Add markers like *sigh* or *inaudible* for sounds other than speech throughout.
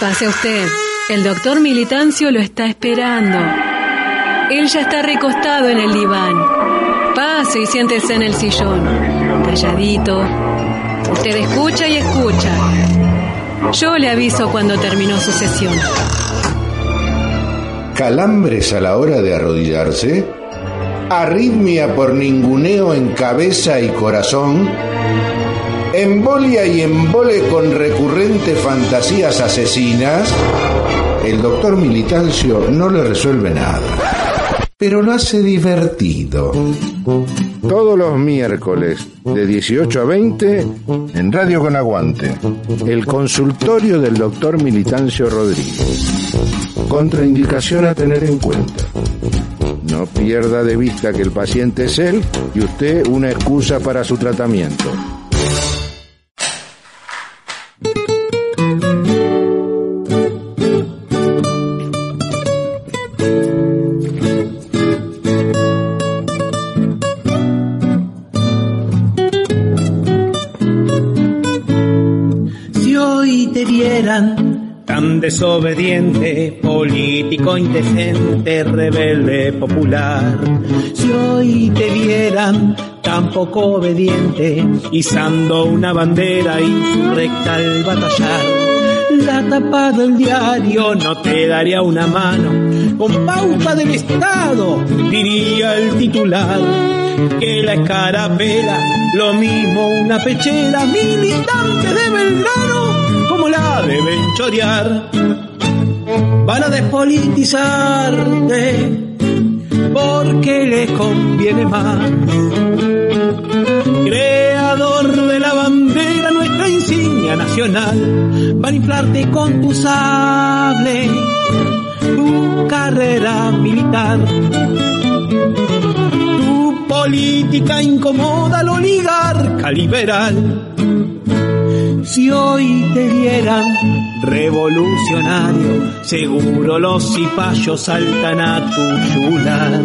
Pase usted. El doctor Militancio lo está esperando. Él ya está recostado en el diván. Pase y siéntese en el sillón. Calladito. Usted escucha y escucha. Yo le aviso cuando terminó su sesión. Calambres a la hora de arrodillarse. Arritmia por ninguneo en cabeza y corazón embolia y embole con recurrentes fantasías asesinas, el doctor Militancio no le resuelve nada, pero lo hace divertido. Todos los miércoles de 18 a 20 en Radio con Aguante, el consultorio del doctor Militancio Rodríguez. Contraindicación a tener en cuenta. No pierda de vista que el paciente es él y usted una excusa para su tratamiento. Desobediente, político indecente, rebelde popular. Si hoy te vieran tan poco obediente, izando una bandera insurrecta al batallar. La tapa del diario no te daría una mano, con pauta del Estado, diría el titular. Que la escarapela, lo mismo una pechera, militante de Belgrano, como la deben chorear van a despolitizarte porque les conviene más. Creador de la bandera, nuestra insignia nacional, van a inflarte con tu sable, tu carrera militar. Tu política incomoda al oligarca liberal. Si hoy te dieran revolucionario, seguro los cipayos saltan a tu yular,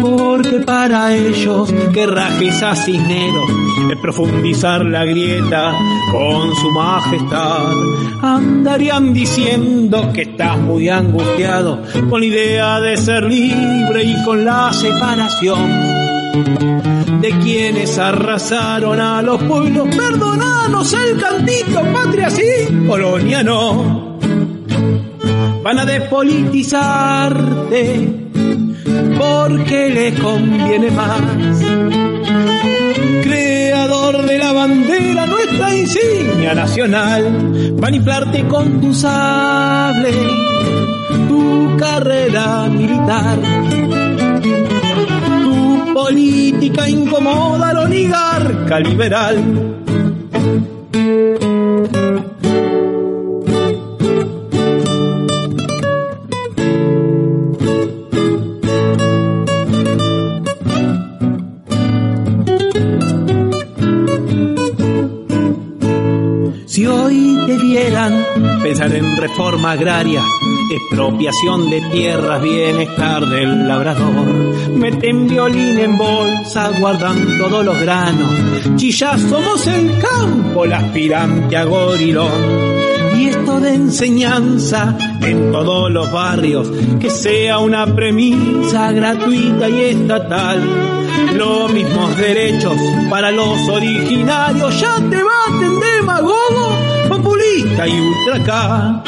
porque para ellos que rajes a cisneros es profundizar la grieta con su majestad. Andarían diciendo que estás muy angustiado con la idea de ser libre y con la separación de quienes arrasaron a los pueblos. Perdonanos el cantito, patria sí, colonia no. Van a despolitizarte porque les conviene más. Creador de la bandera, nuestra insignia nacional, van a inflarte con tu sable, tu carrera militar política incomoda al oligarca liberal. Si hoy debieran pensar en reforma agraria, expropiación de tierras, bienestar del labrador. Meten violín en bolsa, guardan todos los granos. Chillá somos el campo, el aspirante a gorilón. Y esto de enseñanza en todos los barrios, que sea una premisa gratuita y estatal. Los mismos derechos para los originarios, ya te baten demagogo, populista y ultraca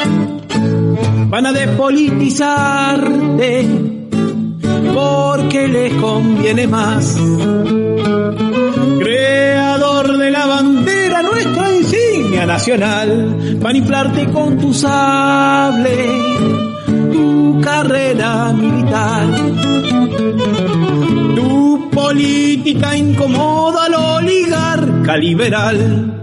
van a despolitizarte porque les conviene más. Creador de la bandera, nuestra insignia nacional, van a inflarte con tu sable, tu carrera militar. Tu política incomoda al oligarca liberal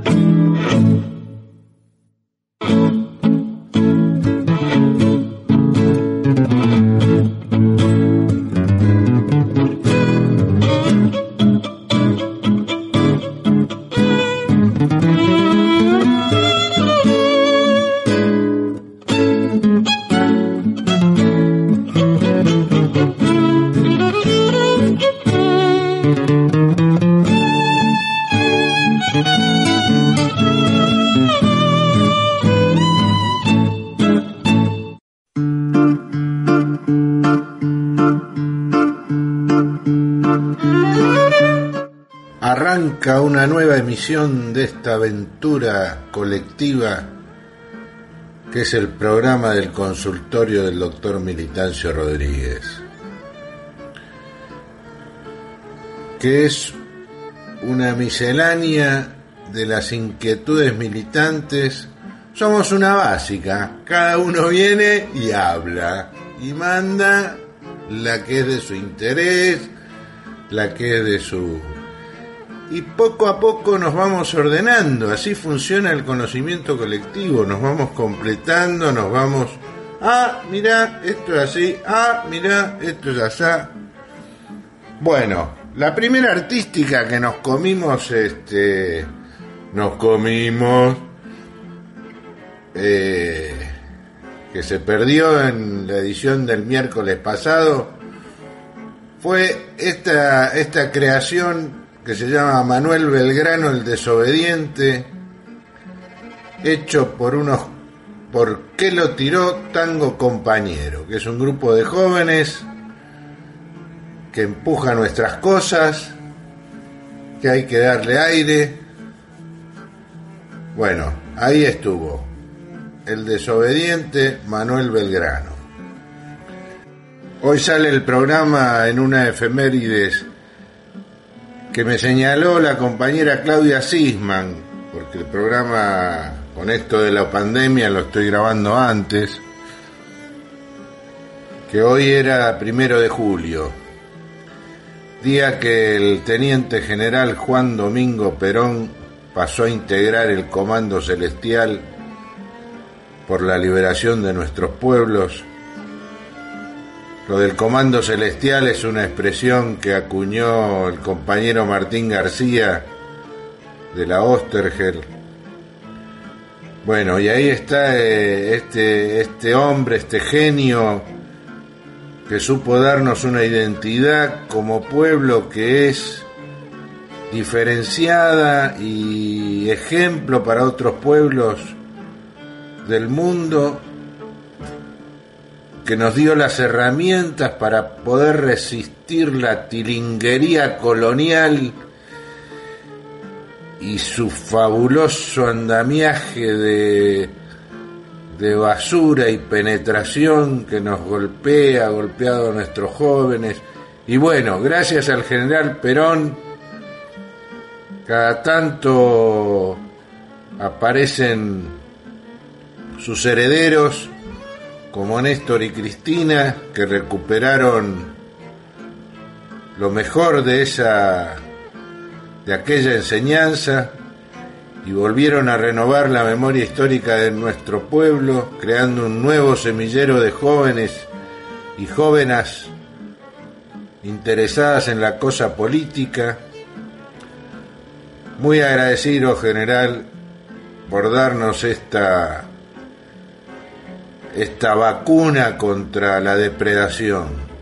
emisión de esta aventura colectiva que es el programa del consultorio del doctor Militancio Rodríguez, que es una miscelánea de las inquietudes militantes. Somos una básica, cada uno viene y habla y manda la que es de su interés, la que es de su y poco a poco nos vamos ordenando, así funciona el conocimiento colectivo, nos vamos completando, nos vamos, ah, mira, esto es así, ah, mira, esto es así. Bueno, la primera artística que nos comimos, este, nos comimos, eh, que se perdió en la edición del miércoles pasado, fue esta, esta creación que se llama Manuel Belgrano el Desobediente, hecho por unos ¿Por qué lo tiró Tango Compañero? que es un grupo de jóvenes que empuja nuestras cosas, que hay que darle aire. Bueno, ahí estuvo el desobediente Manuel Belgrano. Hoy sale el programa en una efemérides que me señaló la compañera Claudia Sisman, porque el programa con esto de la pandemia lo estoy grabando antes, que hoy era primero de julio, día que el teniente general Juan Domingo Perón pasó a integrar el Comando Celestial por la liberación de nuestros pueblos lo del Comando Celestial es una expresión que acuñó el compañero Martín García de la Ostergel. Bueno, y ahí está eh, este, este hombre, este genio que supo darnos una identidad como pueblo que es diferenciada y ejemplo para otros pueblos del mundo que nos dio las herramientas para poder resistir la tilinguería colonial y su fabuloso andamiaje de, de basura y penetración que nos golpea, golpeado a nuestros jóvenes. Y bueno, gracias al general Perón, cada tanto aparecen sus herederos como Néstor y Cristina, que recuperaron lo mejor de esa de aquella enseñanza y volvieron a renovar la memoria histórica de nuestro pueblo, creando un nuevo semillero de jóvenes y jóvenes interesadas en la cosa política. Muy agradecido, general, por darnos esta esta vacuna contra la depredación.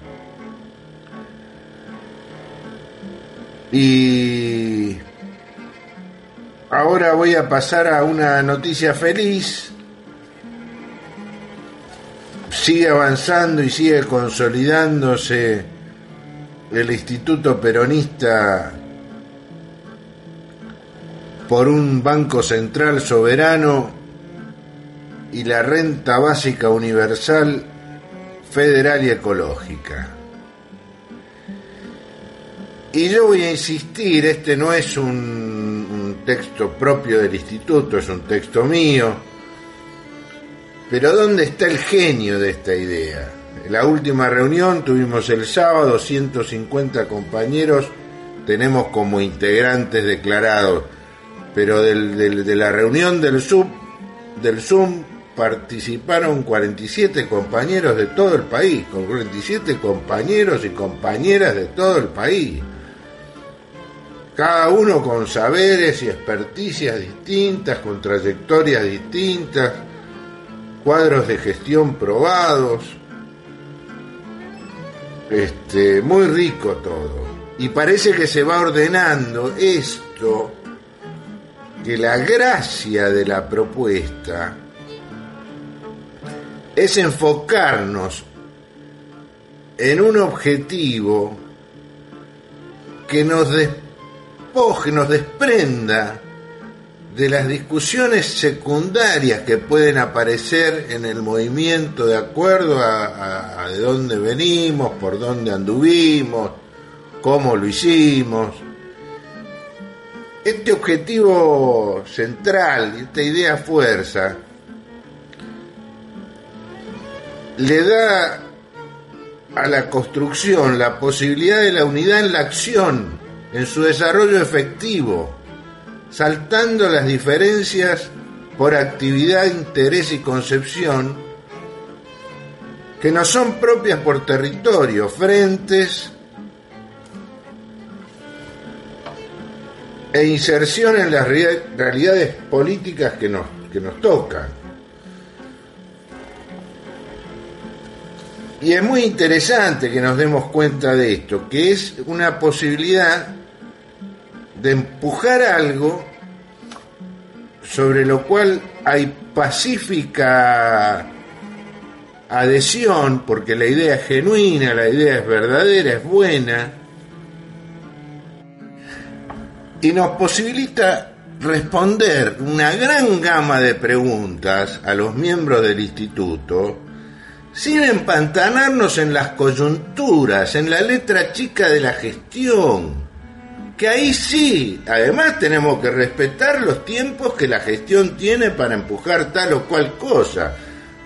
Y ahora voy a pasar a una noticia feliz. Sigue avanzando y sigue consolidándose el Instituto Peronista por un Banco Central soberano y la renta básica universal federal y ecológica. Y yo voy a insistir, este no es un, texto propio del instituto, es un texto mío, pero ¿dónde está el genio de esta idea? En la última reunión tuvimos el sábado 150 compañeros, tenemos como integrantes declarados, pero de la reunión del, sub, del Zoom participaron 47 compañeros de todo el país, con 47 compañeros y compañeras de todo el país. Cada uno con saberes y experticias distintas, con trayectorias distintas, cuadros de gestión probados. Este, muy rico todo. Y parece que se va ordenando esto, que la gracia de la propuesta es enfocarnos en un objetivo que nos despoje, nos desprenda de las discusiones secundarias que pueden aparecer en el movimiento de acuerdo a, de dónde venimos, por dónde anduvimos, cómo lo hicimos. Este objetivo central, esta idea fuerza, le da a la construcción la posibilidad de la unidad en la acción, en su desarrollo efectivo, saltando las diferencias por actividad, interés y concepción que no son propias por territorio, frentes e inserción en las realidades políticas que nos, que nos tocan. Y es muy interesante que nos demos cuenta de esto, que es una posibilidad de empujar algo sobre lo cual hay pacífica adhesión, porque la idea es genuina, la idea es verdadera, es buena, y nos posibilita responder una gran gama de preguntas a los miembros del instituto, sin empantanarnos en las coyunturas, en la letra chica de la gestión. Que ahí sí, además tenemos que respetar los tiempos que la gestión tiene para empujar tal o cual cosa.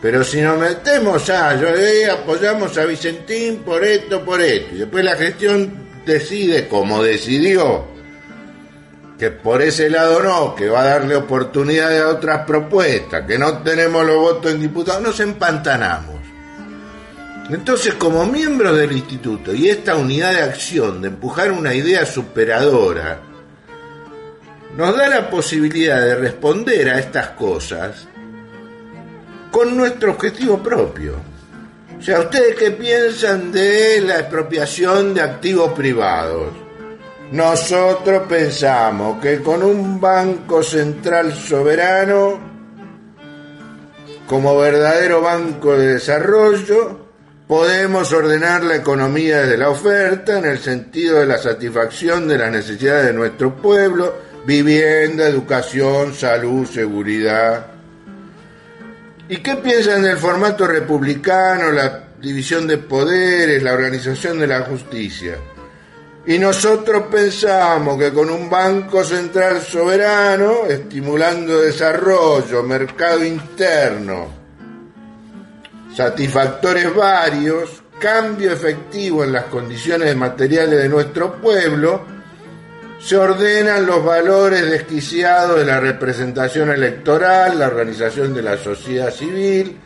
Pero si nos metemos, yo eh, apoyamos a Vicentín por esto, por esto, y después la gestión decide como decidió, que por ese lado no, que va a darle oportunidad a otras propuestas, que no tenemos los votos en diputados, nos empantanamos. Entonces, como miembros del instituto y esta unidad de acción de empujar una idea superadora, nos da la posibilidad de responder a estas cosas con nuestro objetivo propio. O sea, ¿ustedes qué piensan de la expropiación de activos privados? Nosotros pensamos que con un banco central soberano, como verdadero banco de desarrollo, Podemos ordenar la economía desde la oferta en el sentido de la satisfacción de las necesidades de nuestro pueblo, vivienda, educación, salud, seguridad. ¿Y qué piensan del formato republicano, la división de poderes, la organización de la justicia? Y nosotros pensamos que con un Banco Central soberano, estimulando desarrollo, mercado interno, satisfactores varios, cambio efectivo en las condiciones materiales de nuestro pueblo, se ordenan los valores desquiciados de la representación electoral, la organización de la sociedad civil,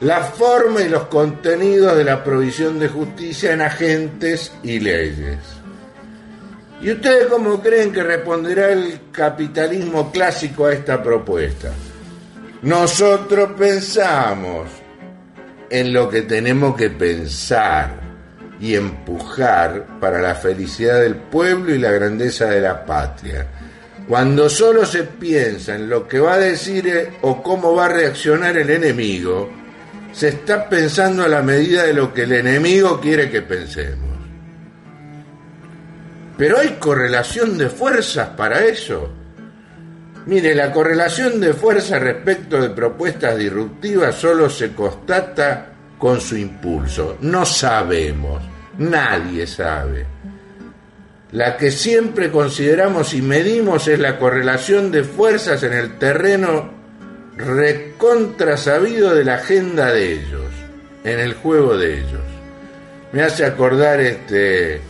la forma y los contenidos de la provisión de justicia en agentes y leyes. ¿Y ustedes cómo creen que responderá el capitalismo clásico a esta propuesta? Nosotros pensamos en lo que tenemos que pensar y empujar para la felicidad del pueblo y la grandeza de la patria. Cuando solo se piensa en lo que va a decir eh, o cómo va a reaccionar el enemigo, se está pensando a la medida de lo que el enemigo quiere que pensemos. Pero hay correlación de fuerzas para eso. Mire, la correlación de fuerza respecto de propuestas disruptivas solo se constata con su impulso. No sabemos, nadie sabe. La que siempre consideramos y medimos es la correlación de fuerzas en el terreno recontrasabido de la agenda de ellos, en el juego de ellos. Me hace acordar este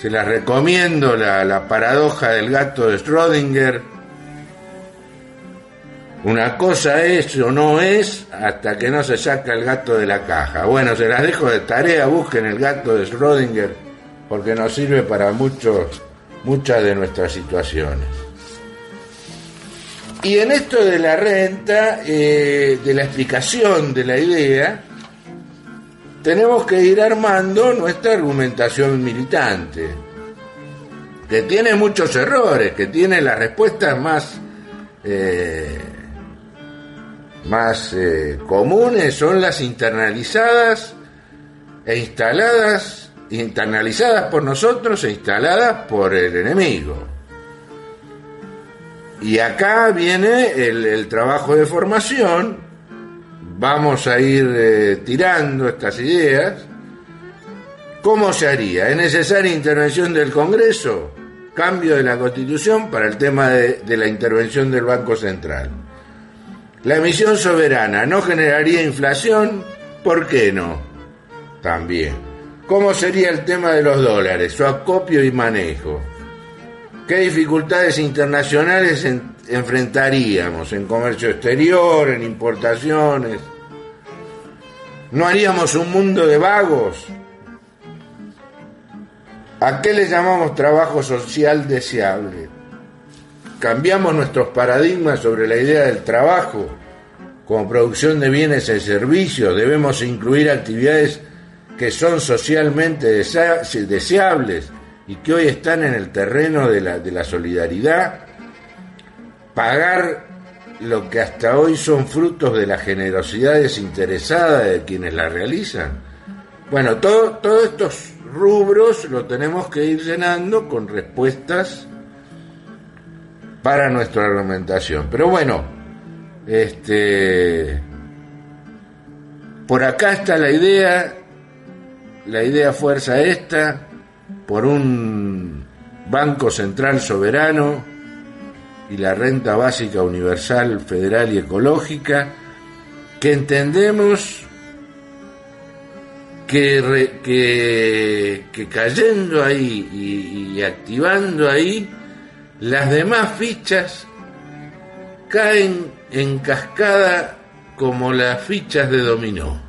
se la recomiendo la paradoja del gato de Schrödinger una cosa es o no es hasta que no se saca el gato de la caja. Bueno, se las dejo de tarea, busquen el gato de Schrödinger porque nos sirve para muchos, muchas de nuestras situaciones. Y en esto de la renta, eh, de la explicación de la idea, tenemos que ir armando nuestra argumentación militante, que tiene muchos errores, que tiene las respuestas más... Eh, más eh, comunes son las internalizadas e instaladas internalizadas por nosotros e instaladas por el enemigo. Y acá viene el, trabajo de formación, vamos a ir eh, tirando estas ideas. ¿Cómo se haría? ¿Es necesaria intervención del Congreso? Cambio de la Constitución para el tema de, de la intervención del Banco Central. La emisión soberana no generaría inflación, ¿por qué no? También. ¿Cómo sería el tema de los dólares, su acopio y manejo? ¿Qué dificultades internacionales enfrentaríamos en comercio exterior, en importaciones? ¿No haríamos un mundo de vagos? ¿A qué le llamamos trabajo social deseable? Cambiamos nuestros paradigmas sobre la idea del trabajo como producción de bienes y servicios, debemos incluir actividades que son socialmente deseables y que hoy están en el terreno de la, de la solidaridad, pagar lo que hasta hoy son frutos de la generosidad desinteresada de quienes la realizan. Bueno, todos estos rubros lo tenemos que ir llenando con respuestas para nuestra argumentación. Pero bueno, este por acá está la idea, la idea fuerza esta, por un Banco Central Soberano y la renta básica universal, federal y ecológica, que entendemos que, que, cayendo ahí y activando ahí, las demás fichas caen en cascada como las fichas de dominó.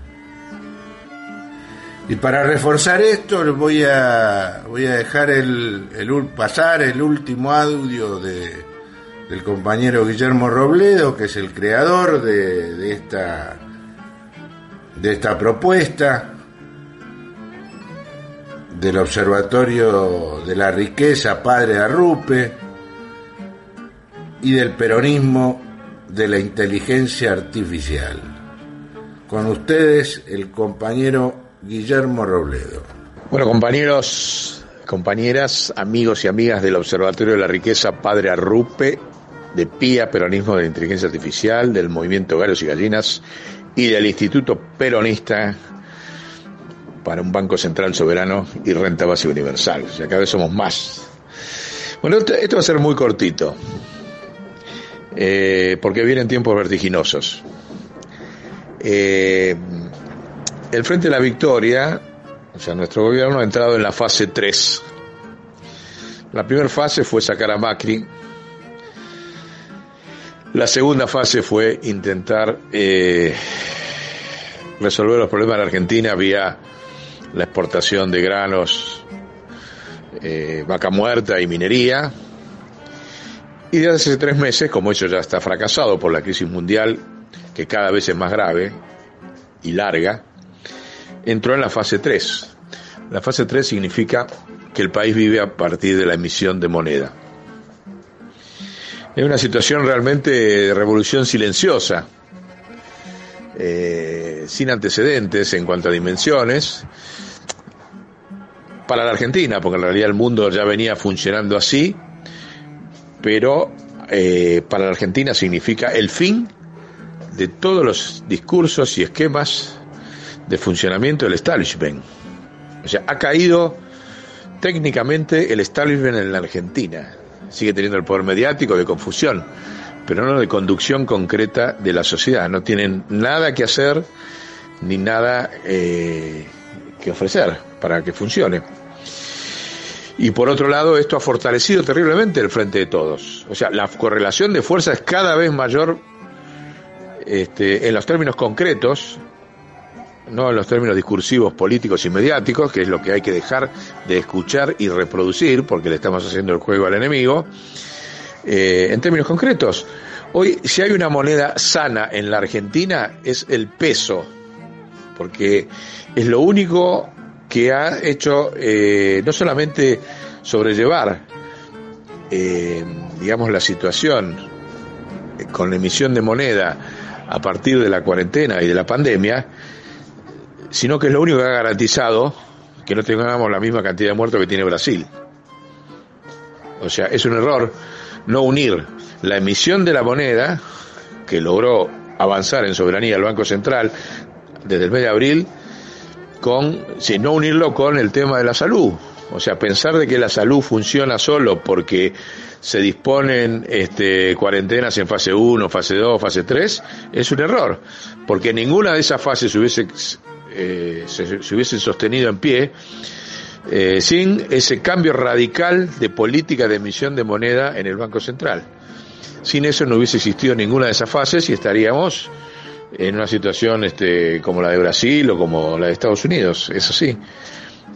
Y para reforzar esto voy a, voy a dejar el, pasar el último audio de, del compañero Guillermo Robledo, que es el creador de, de, esta, de esta propuesta del Observatorio de la Riqueza Padre Arrupe y del peronismo de la inteligencia artificial. Con ustedes el compañero Guillermo Robledo. Bueno, compañeros, compañeras, amigos y amigas del Observatorio de la Riqueza Padre Arrupe, de PIA, Peronismo de la Inteligencia Artificial, del Movimiento Gallos y Gallinas y del Instituto Peronista para un Banco Central Soberano y Renta Básica Universal. O sea, cada vez somos más. Bueno, esto va a ser muy cortito. Eh, porque vienen tiempos vertiginosos. Eh, el Frente de la Victoria, o sea, nuestro gobierno ha entrado en la fase 3. La primera fase fue sacar a Macri. La segunda fase fue intentar eh, resolver los problemas de la Argentina vía la exportación de granos, vaca muerta y minería. Y desde hace tres meses, como eso ya está fracasado por la crisis mundial, que cada vez es más grave y larga, entró en la fase 3. La fase 3 significa que el país vive a partir de la emisión de moneda. Es una situación realmente de revolución silenciosa, eh, sin antecedentes en cuanto a dimensiones, para la Argentina, porque en realidad el mundo ya venía funcionando así, pero eh, para la Argentina significa el fin de todos los discursos y esquemas de funcionamiento del establishment. O sea, ha caído técnicamente el establishment en la Argentina. Sigue teniendo el poder mediático de confusión, pero no de conducción concreta de la sociedad. No tienen nada que hacer ni nada eh, que ofrecer para que funcione. Y por otro lado, esto ha fortalecido terriblemente el frente de todos. O sea, la correlación de fuerza es cada vez mayor este, en los términos concretos, no en los términos discursivos, políticos y mediáticos, que es lo que hay que dejar de escuchar y reproducir, porque le estamos haciendo el juego al enemigo. Eh, en términos concretos, hoy si hay una moneda sana en la Argentina es el peso, porque es lo único que ha hecho eh, no solamente sobrellevar, eh, digamos, la situación con la emisión de moneda a partir de la cuarentena y de la pandemia, sino que es lo único que ha garantizado que no tengamos la misma cantidad de muertos que tiene Brasil. O sea, es un error no unir la emisión de la moneda, que logró avanzar en soberanía el Banco Central desde el mes de abril, con, si no unirlo con el tema de la salud. O sea, pensar de que la salud funciona solo porque se disponen este, cuarentenas en fase 1, fase 2, fase 3, es un error, porque ninguna de esas fases hubiese, eh, se, se, hubiesen sostenido en pie eh, sin ese cambio radical de política de emisión de moneda en el Banco Central. Sin eso no hubiese existido ninguna de esas fases y estaríamos en una situación este, como la de Brasil o como la de Estados Unidos, eso sí.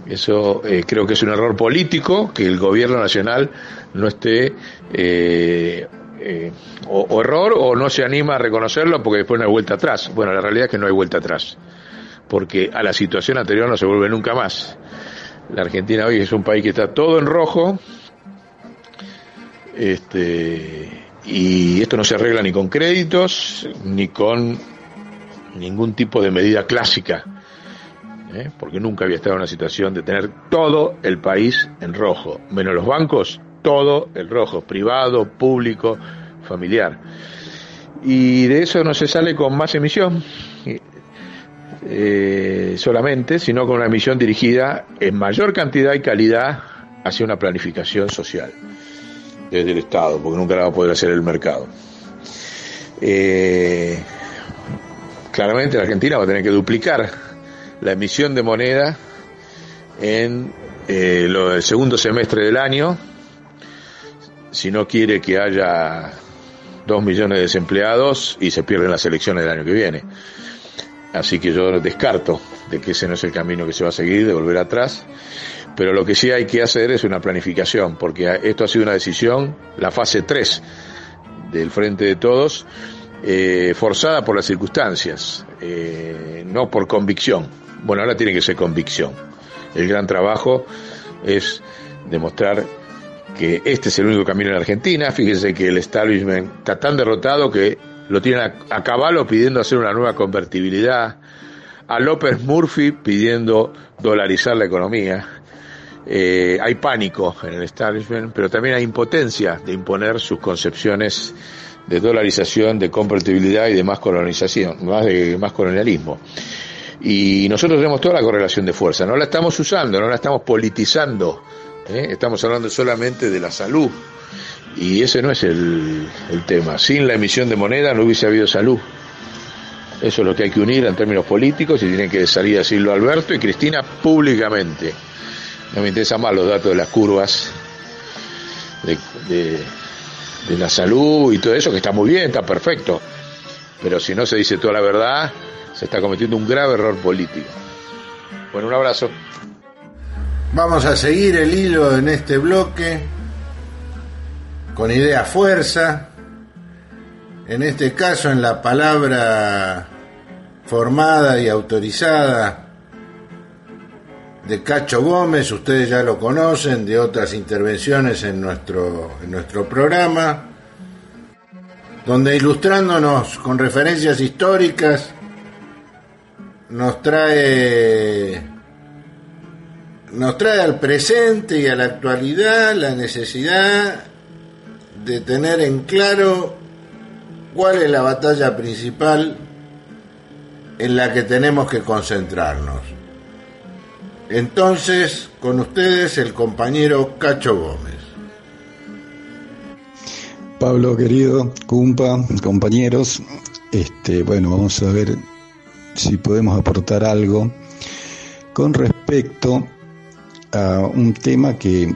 Eso eh, creo que es un error político que el gobierno nacional no esté eh, eh, o, o, error o no se anima a reconocerlo porque después no hay vuelta atrás. Bueno, la realidad es que no hay vuelta atrás, porque a la situación anterior no se vuelve nunca más. La Argentina hoy es un país que está todo en rojo, este, y esto no se arregla ni con créditos ni con ningún tipo de medida clásica, ¿eh? porque nunca había estado en una situación de tener todo el país en rojo, menos los bancos, todo el rojo, privado, público, familiar. Y de eso no se sale con más emisión eh, solamente, sino con una emisión dirigida en mayor cantidad y calidad hacia una planificación social desde el Estado, porque nunca la va a poder hacer el mercado. Eh, claramente la Argentina va a tener que duplicar la emisión de moneda en eh, lo, el segundo semestre del año, si no quiere que haya dos millones de desempleados y se pierden las elecciones del año que viene. Así que yo descarto de que ese no es el camino que se va a seguir, de volver atrás. Pero lo que sí hay que hacer es una planificación, porque esto ha sido una decisión, la fase 3 del Frente de Todos, eh, forzada por las circunstancias, eh, no por convicción. Bueno, ahora tiene que ser convicción. El gran trabajo es demostrar que este es el único camino en Argentina. Fíjense que el establishment está tan derrotado que lo tienen a, a caballo pidiendo hacer una nueva convertibilidad, a López Murphy pidiendo dolarizar la economía. Eh, hay pánico en el establishment, pero también hay impotencia de imponer sus concepciones de dolarización, de convertibilidad y de más colonización, más de más colonialismo. Y nosotros tenemos toda la correlación de fuerza, no la estamos usando, no la estamos politizando, ¿eh? estamos hablando solamente de la salud, y ese no es el, el, tema. Sin la emisión de moneda no hubiese habido salud. Eso es lo que hay que unir en términos políticos y tienen que salir a decirlo Alberto y Cristina públicamente. No me interesan más los datos de las curvas de, de la salud y todo eso, que está muy bien, está perfecto. Pero si no se dice toda la verdad, se está cometiendo un grave error político. Bueno, un abrazo. Vamos a seguir el hilo en este bloque con idea fuerza, en este caso en la palabra formada y autorizada de Cacho Gómez, ustedes ya lo conocen, de otras intervenciones en nuestro, en nuestro programa, donde ilustrándonos con referencias históricas, nos trae nos trae al presente y a la actualidad la necesidad de tener en claro cuál es la batalla principal en la que tenemos que concentrarnos. Entonces, con ustedes el compañero Cacho Gómez. Pablo querido, Cumpa, compañeros, este, bueno, vamos a ver si podemos aportar algo con respecto a un tema que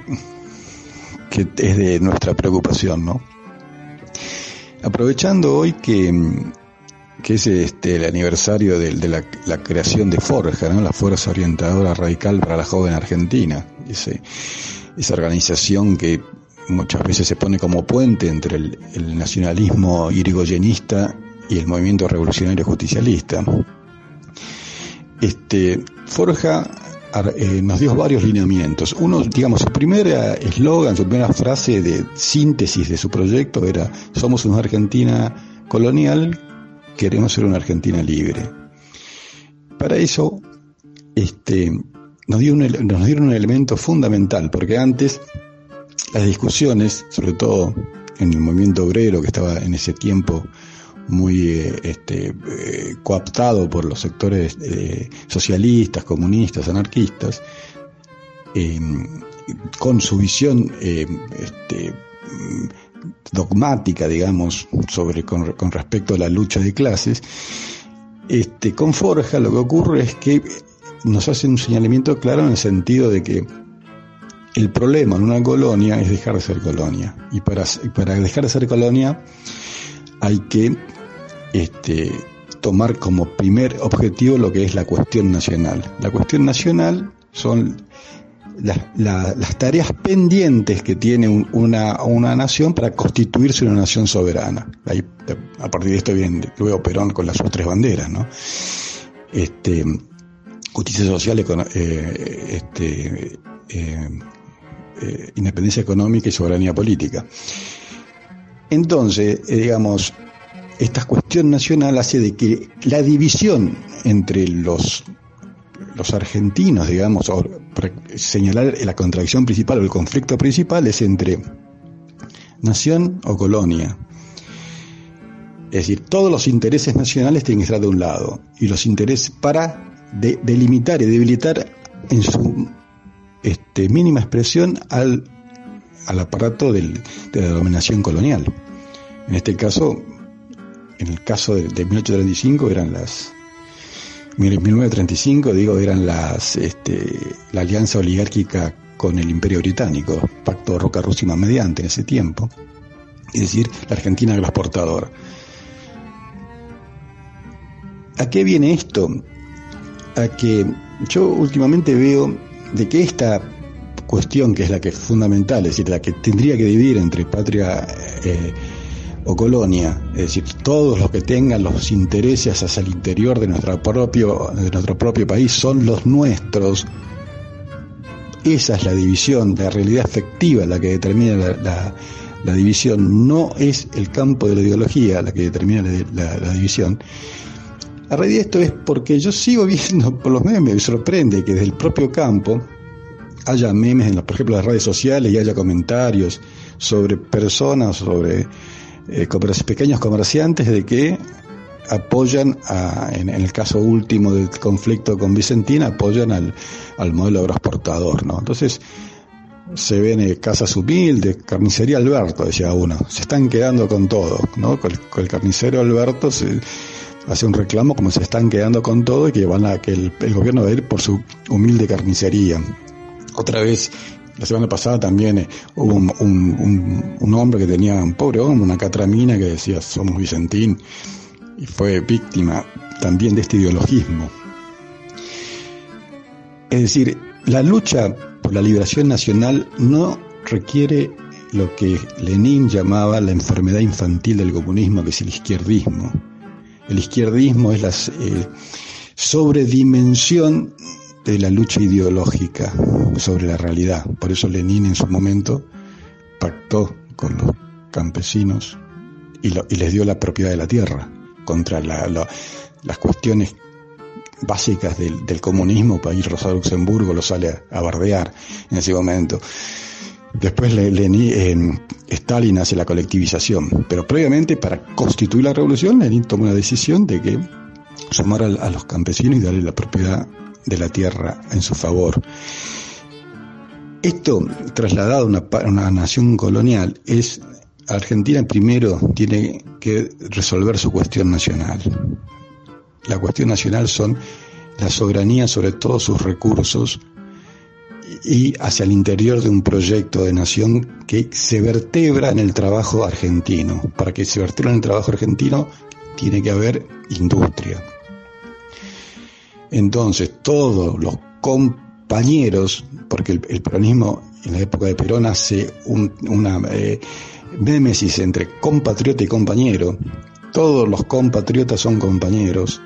que es de nuestra preocupación, ¿no? Aprovechando hoy que, que es este, el aniversario de, la, creación de Forja, ¿no? la Fuerza Orientadora Radical para la Joven Argentina, esa organización que muchas veces se pone como puente entre el, el nacionalismo irigoyenista y el movimiento revolucionario justicialista. Este, Forja eh, nos dio varios lineamientos. Uno, digamos, su primer eslogan, su primera frase de síntesis de su proyecto era, somos una Argentina colonial, queremos ser una Argentina libre. Para eso, este, nos dieron, un, nos dieron un elemento fundamental, porque antes las discusiones, sobre todo en el movimiento obrero que estaba en ese tiempo muy eh, este, eh, coaptado por los sectores eh, socialistas, comunistas, anarquistas, con su visión este, dogmática, digamos, sobre con, respecto a la lucha de clases, este, con Forja lo que ocurre es que nos hace un señalamiento claro en el sentido de que el problema en una colonia es dejar de ser colonia. Y para, para dejar de ser colonia hay que este, tomar como primer objetivo lo que es la cuestión nacional. La cuestión nacional son las tareas pendientes que tiene una, una, nación para constituirse una nación soberana. Ahí, a partir de esto viene luego Perón con las otras banderas, ¿no? Este, justicia social, eh, este, eh, eh, independencia económica y soberanía política. Entonces, digamos, esta cuestión nacional hace de que la división entre los los argentinos, digamos, o señalar la contradicción principal o el conflicto principal es entre nación o colonia. Es decir, todos los intereses nacionales tienen que estar de un lado y los intereses para delimitar y debilitar en su este, mínima expresión al, al aparato del, de la dominación colonial. En este caso, en el caso de, de 1835 eran las 1935, digo, eran las, este, la alianza oligárquica con el Imperio Británico, pacto Roca-Rússima mediante en ese tiempo, es decir, la Argentina exportador. ¿A qué viene esto? A que yo últimamente veo de que esta cuestión, que es la que es fundamental, es decir, la que tendría que dividir entre patria eh, o colonia, es decir, todos los que tengan los intereses hacia el interior de, nuestra propio, de nuestro propio país son los nuestros. Esa es la división, la realidad efectiva la que determina la, la, división, no es el campo de la ideología la que determina la, división. A raíz de esto es porque yo sigo viendo por los memes, me sorprende que desde el propio campo haya memes, en por ejemplo, las redes sociales y haya comentarios sobre personas, sobre eh, pequeños comerciantes de que apoyan, en, el caso último del conflicto con Vicentina, apoyan al, al modelo agroexportador, ¿no? Entonces, se ven eh, casas humildes, carnicería Alberto, decía uno, se están quedando con todo, ¿no? Con, el carnicero Alberto se hace un reclamo como se están quedando con todo y que van a que el, el gobierno va a ir por su humilde carnicería. Otra vez la semana pasada también eh, hubo un, hombre que tenía, un pobre hombre, una catramina que decía somos Vicentín y fue víctima también de este ideologismo. Es decir, la lucha por la liberación nacional no requiere lo que Lenin llamaba la enfermedad infantil del comunismo, que es el izquierdismo. El izquierdismo es la eh, sobredimensión de la lucha ideológica sobre la realidad. Por eso Lenin en su momento pactó con los campesinos y, les dio la propiedad de la tierra contra las cuestiones básicas del, comunismo. Para ir Rosa Luxemburgo lo sale a, bardear en ese momento. Después Lenin, Stalin hace la colectivización, pero previamente para constituir la revolución Lenin toma una decisión de que sumar a, a los campesinos y darle la propiedad de la tierra en su favor. Esto, trasladado a una, una nación colonial, es Argentina primero tiene que resolver su cuestión nacional. La cuestión nacional son la soberanía sobre todos sus recursos y hacia el interior de un proyecto de nación que se vertebra en el trabajo argentino. Para que se vertebre en el trabajo argentino tiene que haber industria, entonces, todos los compañeros, porque el, peronismo en la época de Perón hace una eh, entre compatriota y compañero, todos los compatriotas son compañeros,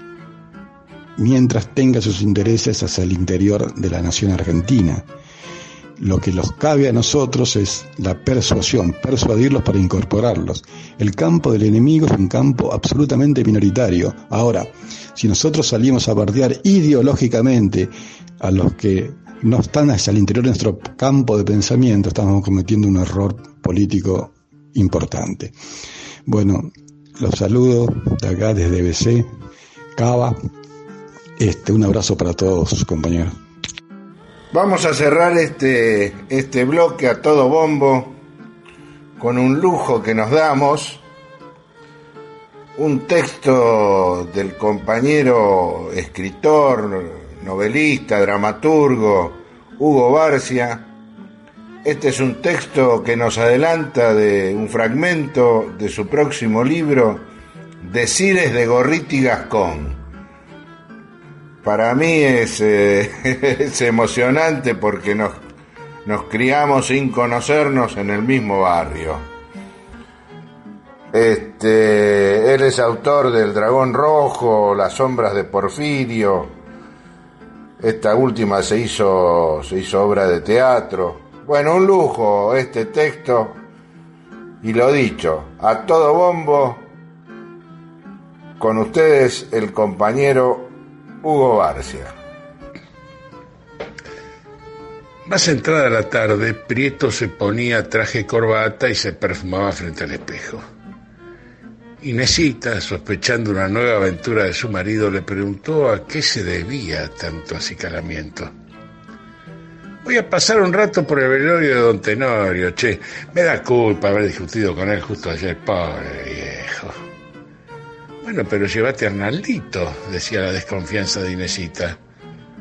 mientras tenga sus intereses hacia el interior de la nación argentina. Lo que nos cabe a nosotros es la persuasión, persuadirlos para incorporarlos. El campo del enemigo es un campo absolutamente minoritario. Ahora, si nosotros salimos a bardear ideológicamente a los que no están hacia el interior de nuestro campo de pensamiento, estamos cometiendo un error político importante. Bueno, los saludo de acá desde BC, Cava. Este, un abrazo para todos, compañeros. Vamos a cerrar este, este bloque a todo bombo con un lujo que nos damos, un texto del compañero escritor, novelista, dramaturgo Hugo Barcia. Este es un texto que nos adelanta de un fragmento de su próximo libro, Decires de Gorriti Gascón. Para mí es, eh, *laughs* es emocionante porque nos, nos criamos sin conocernos en el mismo barrio. Este, él es autor del Dragón Rojo, Las Sombras de Porfirio, esta última se hizo, se hizo obra de teatro. Bueno, un lujo este texto. Y lo dicho, a todo bombo, con ustedes el compañero Hugo Barcia. Más entrada la tarde, Prieto se ponía traje corbata y se perfumaba frente al espejo. Inesita, sospechando una nueva aventura de su marido, le preguntó a qué se debía tanto acicalamiento. Voy a pasar un rato por el velorio de don Tenorio, che. Me da culpa haber discutido con él justo ayer, pobre viejo. Bueno, pero llévate a Arnaldito, decía la desconfianza de Inesita.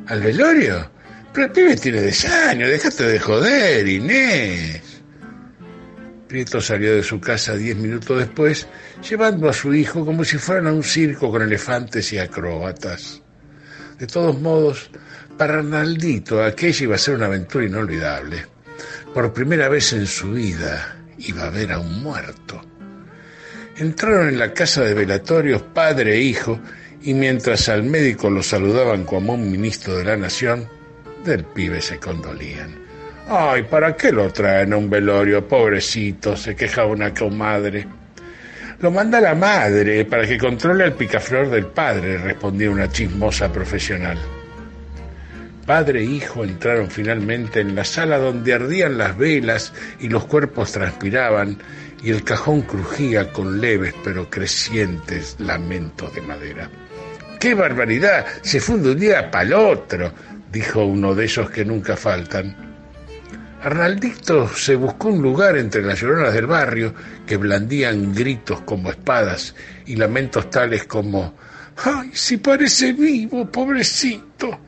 ¿Al velorio? Pero el pibe tiene desaño, déjate de joder, Inés. Prieto salió de su casa diez minutos después, llevando a su hijo como si fueran a un circo con elefantes y acróbatas. De todos modos, para Arnaldito aquella iba a ser una aventura inolvidable. Por primera vez en su vida iba a ver a un muerto. Entraron en la casa de velatorios padre e hijo, y mientras al médico lo saludaban como un ministro de la nación, del pibe se condolían. Ay, ¿para qué lo traen a un velorio? Pobrecito, se quejaba una comadre. Lo manda la madre para que controle al picaflor del padre, respondía una chismosa profesional. Padre e hijo entraron finalmente en la sala donde ardían las velas y los cuerpos transpiraban y el cajón crujía con leves pero crecientes lamentos de madera. ¡Qué barbaridad! Se funde un día para el otro, dijo uno de esos que nunca faltan. Arnaldito se buscó un lugar entre las lloronas del barrio que blandían gritos como espadas y lamentos tales como ¡Ay, si parece vivo, pobrecito!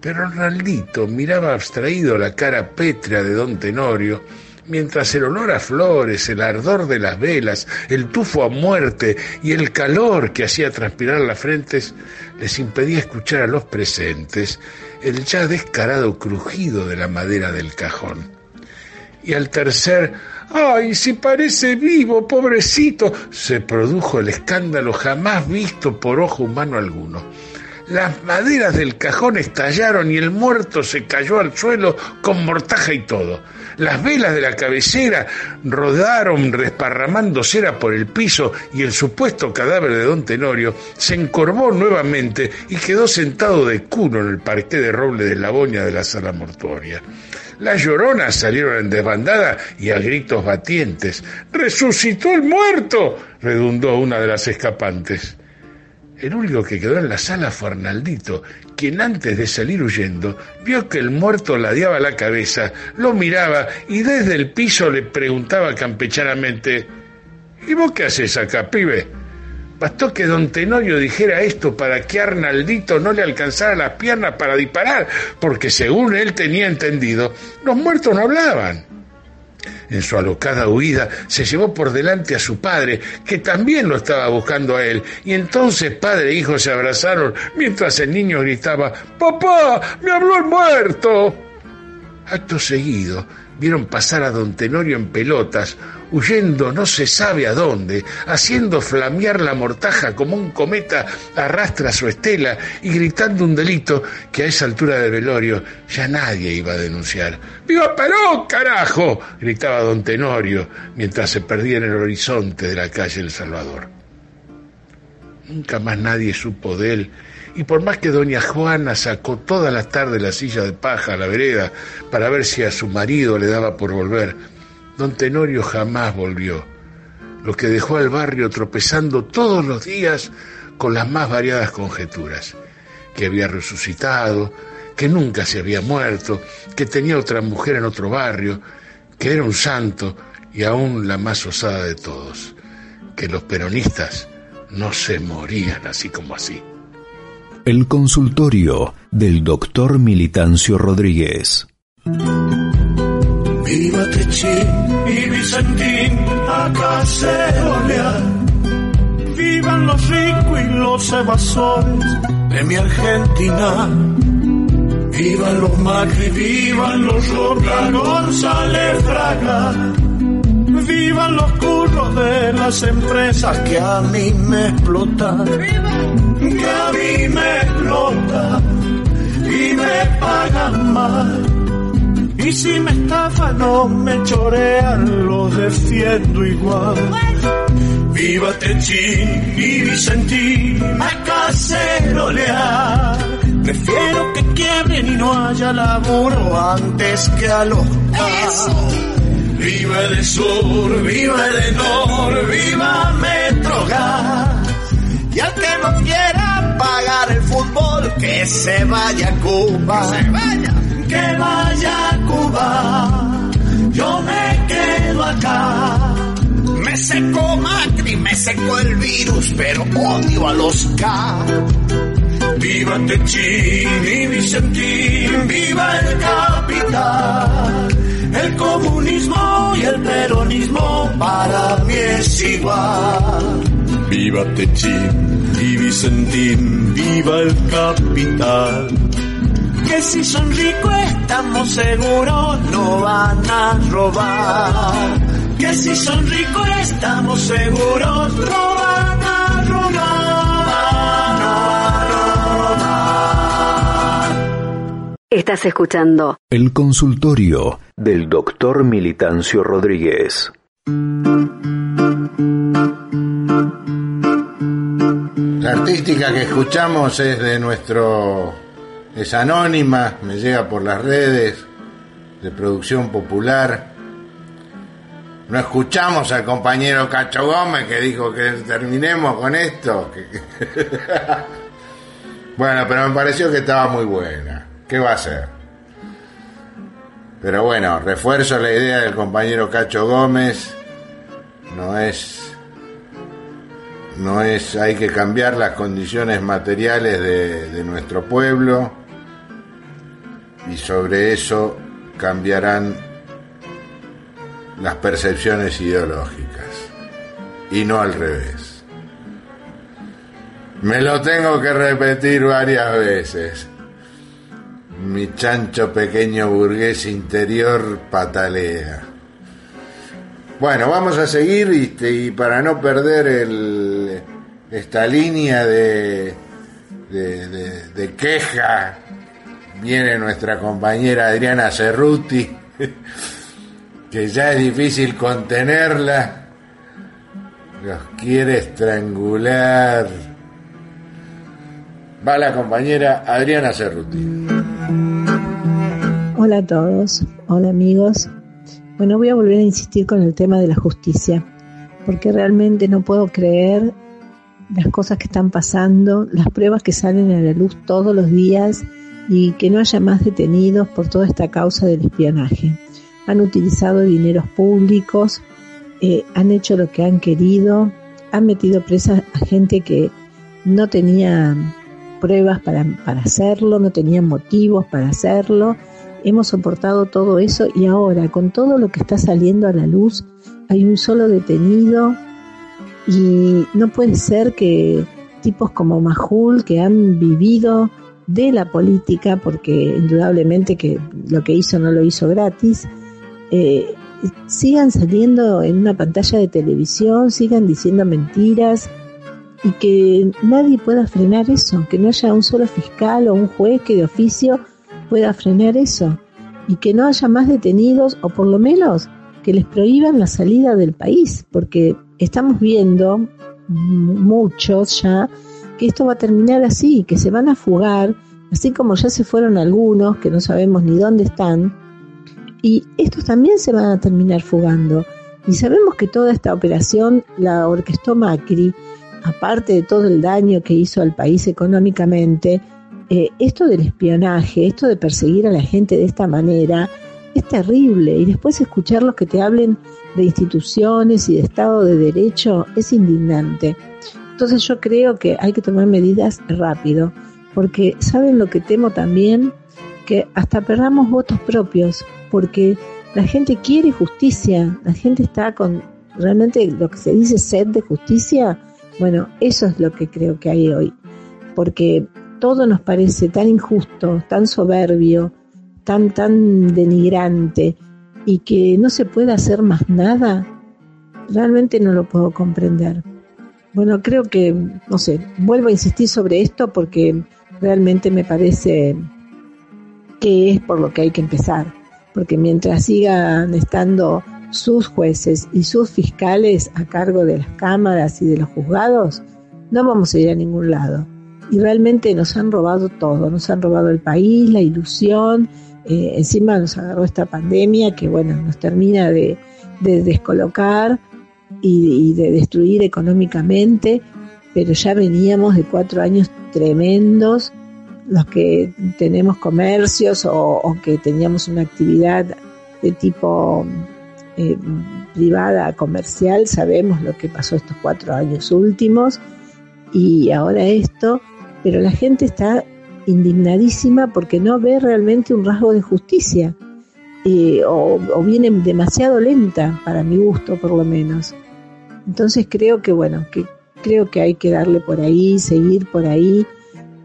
Pero Arnaldito miraba abstraído la cara pétrea de don Tenorio, mientras el olor a flores, el ardor de las velas, el tufo a muerte y el calor que hacía transpirar las frentes les impedía escuchar a los presentes el ya descarado crujido de la madera del cajón. Y al tercer, ¡ay, si parece vivo, pobrecito! se produjo el escándalo jamás visto por ojo humano alguno. Las maderas del cajón estallaron y el muerto se cayó al suelo con mortaja y todo. Las velas de la cabecera rodaron resparramando cera por el piso y el supuesto cadáver de don Tenorio se encorvó nuevamente y quedó sentado de cuno en el parqué de roble de la boña de la sala mortuoria. Las lloronas salieron en desbandada y a gritos batientes. ¡Resucitó el muerto! redundó una de las escapantes. El único que quedó en la sala fue Arnaldito, quien antes de salir huyendo vio que el muerto ladeaba la cabeza, lo miraba y desde el piso le preguntaba campechanamente ¿Y vos qué haces acá, pibe? Bastó que don Tenorio dijera esto para que Arnaldito no le alcanzara las piernas para disparar, porque según él tenía entendido, los muertos no hablaban. En su alocada huida se llevó por delante a su padre, que también lo estaba buscando a él, y entonces padre e hijo se abrazaron mientras el niño gritaba ¡Papá! ¡Me habló el muerto! Acto seguido, vieron pasar a don Tenorio en pelotas, huyendo no se sabe a dónde, haciendo flamear la mortaja como un cometa arrastra su estela y gritando un delito que a esa altura del velorio ya nadie iba a denunciar. ¡Viva Perón, carajo! gritaba don Tenorio mientras se perdía en el horizonte de la calle El Salvador. Nunca más nadie supo de él. Y por más que doña Juana sacó todas las tardes la silla de paja a la vereda para ver si a su marido le daba por volver, don Tenorio jamás volvió, lo que dejó al barrio tropezando todos los días con las más variadas conjeturas, que había resucitado, que nunca se había muerto, que tenía otra mujer en otro barrio, que era un santo y aún la más osada de todos, que los peronistas no se morían así como así. El consultorio del doctor Militancio Rodríguez. Viva Techín y Vicentín, acá se Vivan los ricos y los evasores de mi Argentina. Vivan los Macri, vivan los Roca, González Fraga Vivan los curros de las empresas que a mí me explotan. Que a mí me explotan y me pagan mal. Y si me estafan o me chorean, los defiendo igual. Viva Techín y Vicentín, a cacerolear. Prefiero que quiebren y no haya laburo antes que a los Viva el sur, viva el nor, viva Metrogas. Y al que no quiera pagar el fútbol, que se vaya a Cuba. Que se vaya. Que vaya a Cuba. Yo me quedo acá. Me secó Macri, me secó el virus, pero odio a los K. Viva Techín y Vicentín, viva el capital el comunismo y el peronismo para mí es igual. Viva Techín y Vicentín, viva el capital. Que si son ricos estamos seguros no van a robar. Que si son ricos estamos seguros no van a robar. No van a robar. Estás escuchando El consultorio del doctor Militancio Rodríguez. La artística que escuchamos es de nuestro... es anónima, me llega por las redes, de producción popular. No escuchamos al compañero Cacho Gómez que dijo que terminemos con esto. *laughs* bueno, pero me pareció que estaba muy buena. ¿Qué va a ser? Pero bueno, refuerzo la idea del compañero Cacho Gómez. No es. No es. Hay que cambiar las condiciones materiales de, de nuestro pueblo. Y sobre eso cambiarán las percepciones ideológicas. Y no al revés. Me lo tengo que repetir varias veces mi chancho pequeño burgués interior patalea. Bueno, vamos a seguir y, para no perder esta línea de, de, queja, viene nuestra compañera Adriana Cerruti, que ya es difícil contenerla, los quiere estrangular. Va la compañera Adriana Cerruti. Hola a todos, hola amigos. Bueno, voy a volver a insistir con el tema de la justicia, porque realmente no puedo creer las cosas que están pasando, las pruebas que salen a la luz todos los días y que no haya más detenidos por toda esta causa del espionaje. Han utilizado dineros públicos, eh, han hecho lo que han querido, han metido presa a gente que no tenía pruebas para, para hacerlo, no tenían motivos para hacerlo hemos soportado todo eso y ahora con todo lo que está saliendo a la luz hay un solo detenido y no puede ser que tipos como Majul que han vivido de la política porque indudablemente que lo que hizo no lo hizo gratis. Eh, sigan saliendo en una pantalla de televisión sigan diciendo mentiras y que nadie pueda frenar eso, que no haya un solo fiscal o un juez que de oficio pueda frenar eso y que no haya más detenidos o por lo menos que les prohíban la salida del país, porque estamos viendo muchos ya, que esto va a terminar así, que se van a fugar, así como ya se fueron algunos, que no sabemos ni dónde están, y estos también se van a terminar fugando. Y sabemos que toda esta operación la orquestó Macri, aparte de todo el daño que hizo al país económicamente, eh, esto del espionaje, esto de perseguir a la gente de esta manera, es terrible. Y después escucharlos que te hablen de instituciones y de Estado de Derecho es indignante. Entonces yo creo que hay que tomar medidas rápido, porque ¿saben lo que temo también? Que hasta perdamos votos propios, porque la gente quiere justicia, la gente está con realmente lo que se dice sed de justicia. Bueno, eso es lo que creo que hay hoy, porque todo nos parece tan injusto, tan soberbio, tan, tan denigrante y que no se puede hacer más nada, realmente no lo puedo comprender. Bueno, creo que, no sé, vuelvo a insistir sobre esto porque realmente me parece que es por lo que hay que empezar, porque mientras sigan estando sus jueces y sus fiscales a cargo de las cámaras y de los juzgados, no vamos a ir a ningún lado. Y realmente nos han robado todo, nos han robado el país, la ilusión, eh, encima nos agarró esta pandemia que, bueno, nos termina de, descolocar y, de destruir económicamente, pero ya veníamos de cuatro años tremendos, los que tenemos comercios o, que teníamos una actividad de tipo eh, privada, comercial, sabemos lo que pasó estos cuatro años últimos y ahora esto, pero la gente está indignadísima porque no ve realmente un rasgo de justicia eh, o, viene demasiado lenta para mi gusto por lo menos. Entonces creo que bueno, que creo que hay que darle por ahí, seguir por ahí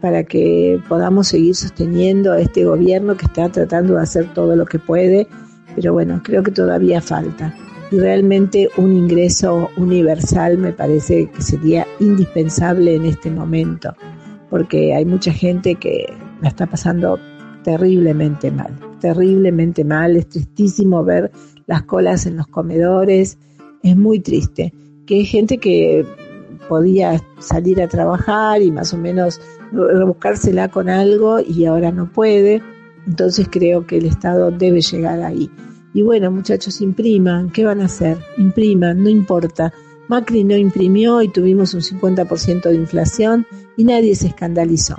para que podamos seguir sosteniendo a este gobierno que está tratando de hacer todo lo que puede, pero bueno, creo que todavía falta. Y realmente un ingreso universal me parece que sería indispensable en este momento porque hay mucha gente que la está pasando terriblemente mal, terriblemente mal, es tristísimo ver las colas en los comedores, es muy triste, que hay gente que podía salir a trabajar y más o menos rebuscársela con algo y ahora no puede, entonces creo que el Estado debe llegar ahí. Y bueno, muchachos, impriman, ¿qué van a hacer? Impriman, no importa Macri no imprimió y tuvimos un 50% de inflación y nadie se escandalizó.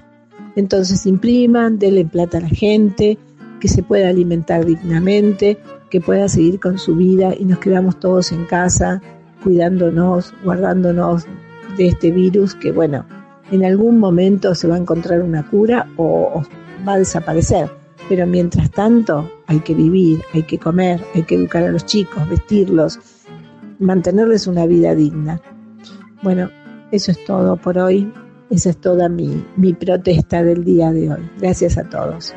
Entonces impriman, denle plata a la gente, que se pueda alimentar dignamente, que pueda seguir con su vida y nos quedamos todos en casa, cuidándonos, guardándonos de este virus que, bueno, en algún momento se va a encontrar una cura o, va a desaparecer. Pero mientras tanto hay que vivir, hay que comer, hay que educar a los chicos, vestirlos, mantenerles una vida digna. Bueno, eso es todo por hoy. Esa es toda mi, mi protesta del día de hoy. Gracias a todos.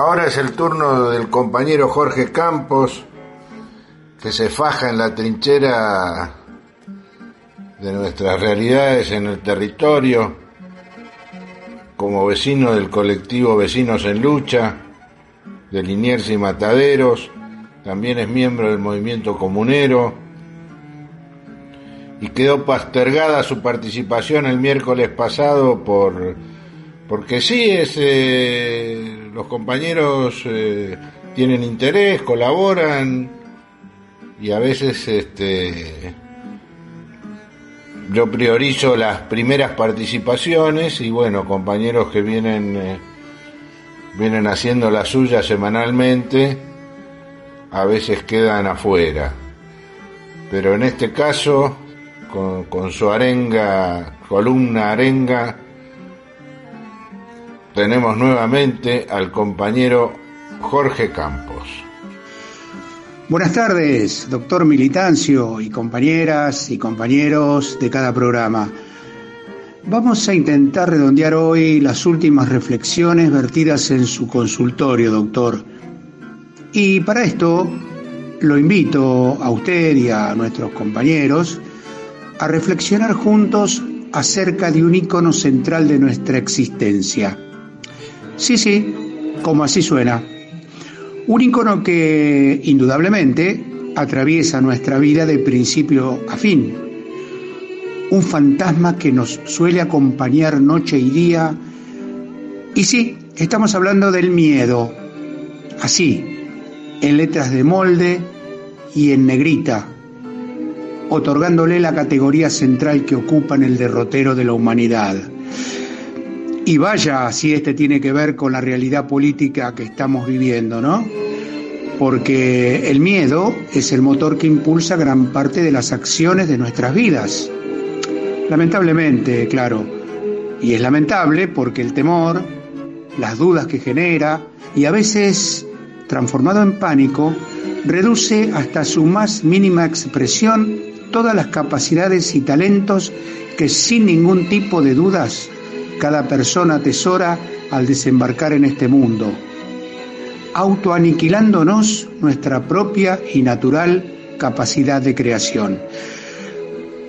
Ahora es el turno del compañero Jorge Campos, que se faja en la trinchera de nuestras realidades en el territorio, como vecino del colectivo Vecinos en Lucha, de Liniers y Mataderos, también es miembro del movimiento comunero y quedó postergada su participación el miércoles pasado por porque sí eh, los compañeros eh, tienen interés colaboran y a veces este yo priorizo las primeras participaciones y bueno compañeros que vienen eh, vienen haciendo la suya semanalmente a veces quedan afuera. Pero en este caso, con, su arenga, columna arenga, tenemos nuevamente al compañero Jorge Campos. Buenas tardes, doctor Militancio y compañeras y compañeros de cada programa. Vamos a intentar redondear hoy las últimas reflexiones vertidas en su consultorio, doctor y para esto lo invito a usted y a nuestros compañeros a reflexionar juntos acerca de un icono central de nuestra existencia. Sí, sí, como así suena. Un icono que indudablemente atraviesa nuestra vida de principio a fin. Un fantasma que nos suele acompañar noche y día. Y sí, estamos hablando del miedo. Así, en letras de molde y en negrita, otorgándole la categoría central que ocupa en el derrotero de la humanidad. Y vaya si este tiene que ver con la realidad política que estamos viviendo, ¿no? Porque el miedo es el motor que impulsa gran parte de las acciones de nuestras vidas. Lamentablemente, claro. Y es lamentable porque el temor, las dudas que genera y a veces, transformado en pánico, reduce hasta su más mínima expresión todas las capacidades y talentos que sin ningún tipo de dudas cada persona atesora al desembarcar en este mundo, autoaniquilándonos nuestra propia y natural capacidad de creación.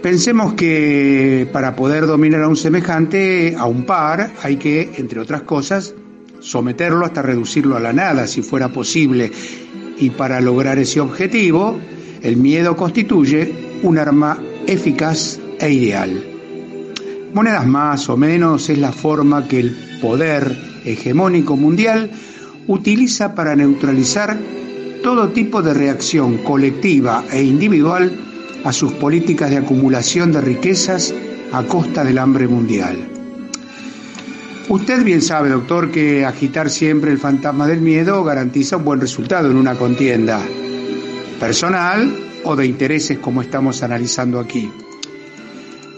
Pensemos que para poder dominar a un semejante, a un par, hay que, entre otras cosas, someterlo hasta reducirlo a la nada, si fuera posible. Y para lograr ese objetivo, el miedo constituye un arma eficaz e ideal. Monedas más o menos es la forma que el poder hegemónico mundial utiliza para neutralizar todo tipo de reacción colectiva e individual a sus políticas de acumulación de riquezas a costa del hambre mundial. Usted bien sabe, doctor, que agitar siempre el fantasma del miedo garantiza un buen resultado en una contienda personal o de intereses como estamos analizando aquí.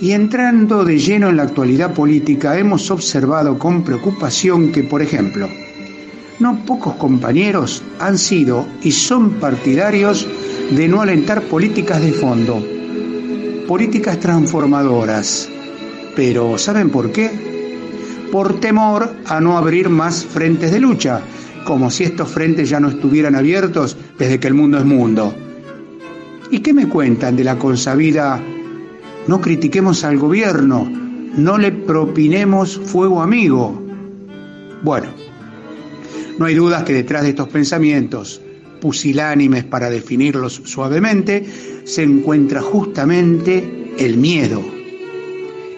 Y entrando de lleno en la actualidad política, hemos observado con preocupación que, por ejemplo, no pocos compañeros han sido y son partidarios de no alentar políticas de fondo, políticas transformadoras. Pero ¿saben por qué? Por temor a no abrir más frentes de lucha, como si estos frentes ya no estuvieran abiertos desde que el mundo es mundo. ¿Y qué me cuentan de la consabida no critiquemos al gobierno, no le propinemos fuego amigo. Bueno, no hay dudas que detrás de estos pensamientos, pusilánimes para definirlos suavemente, se encuentra justamente el miedo,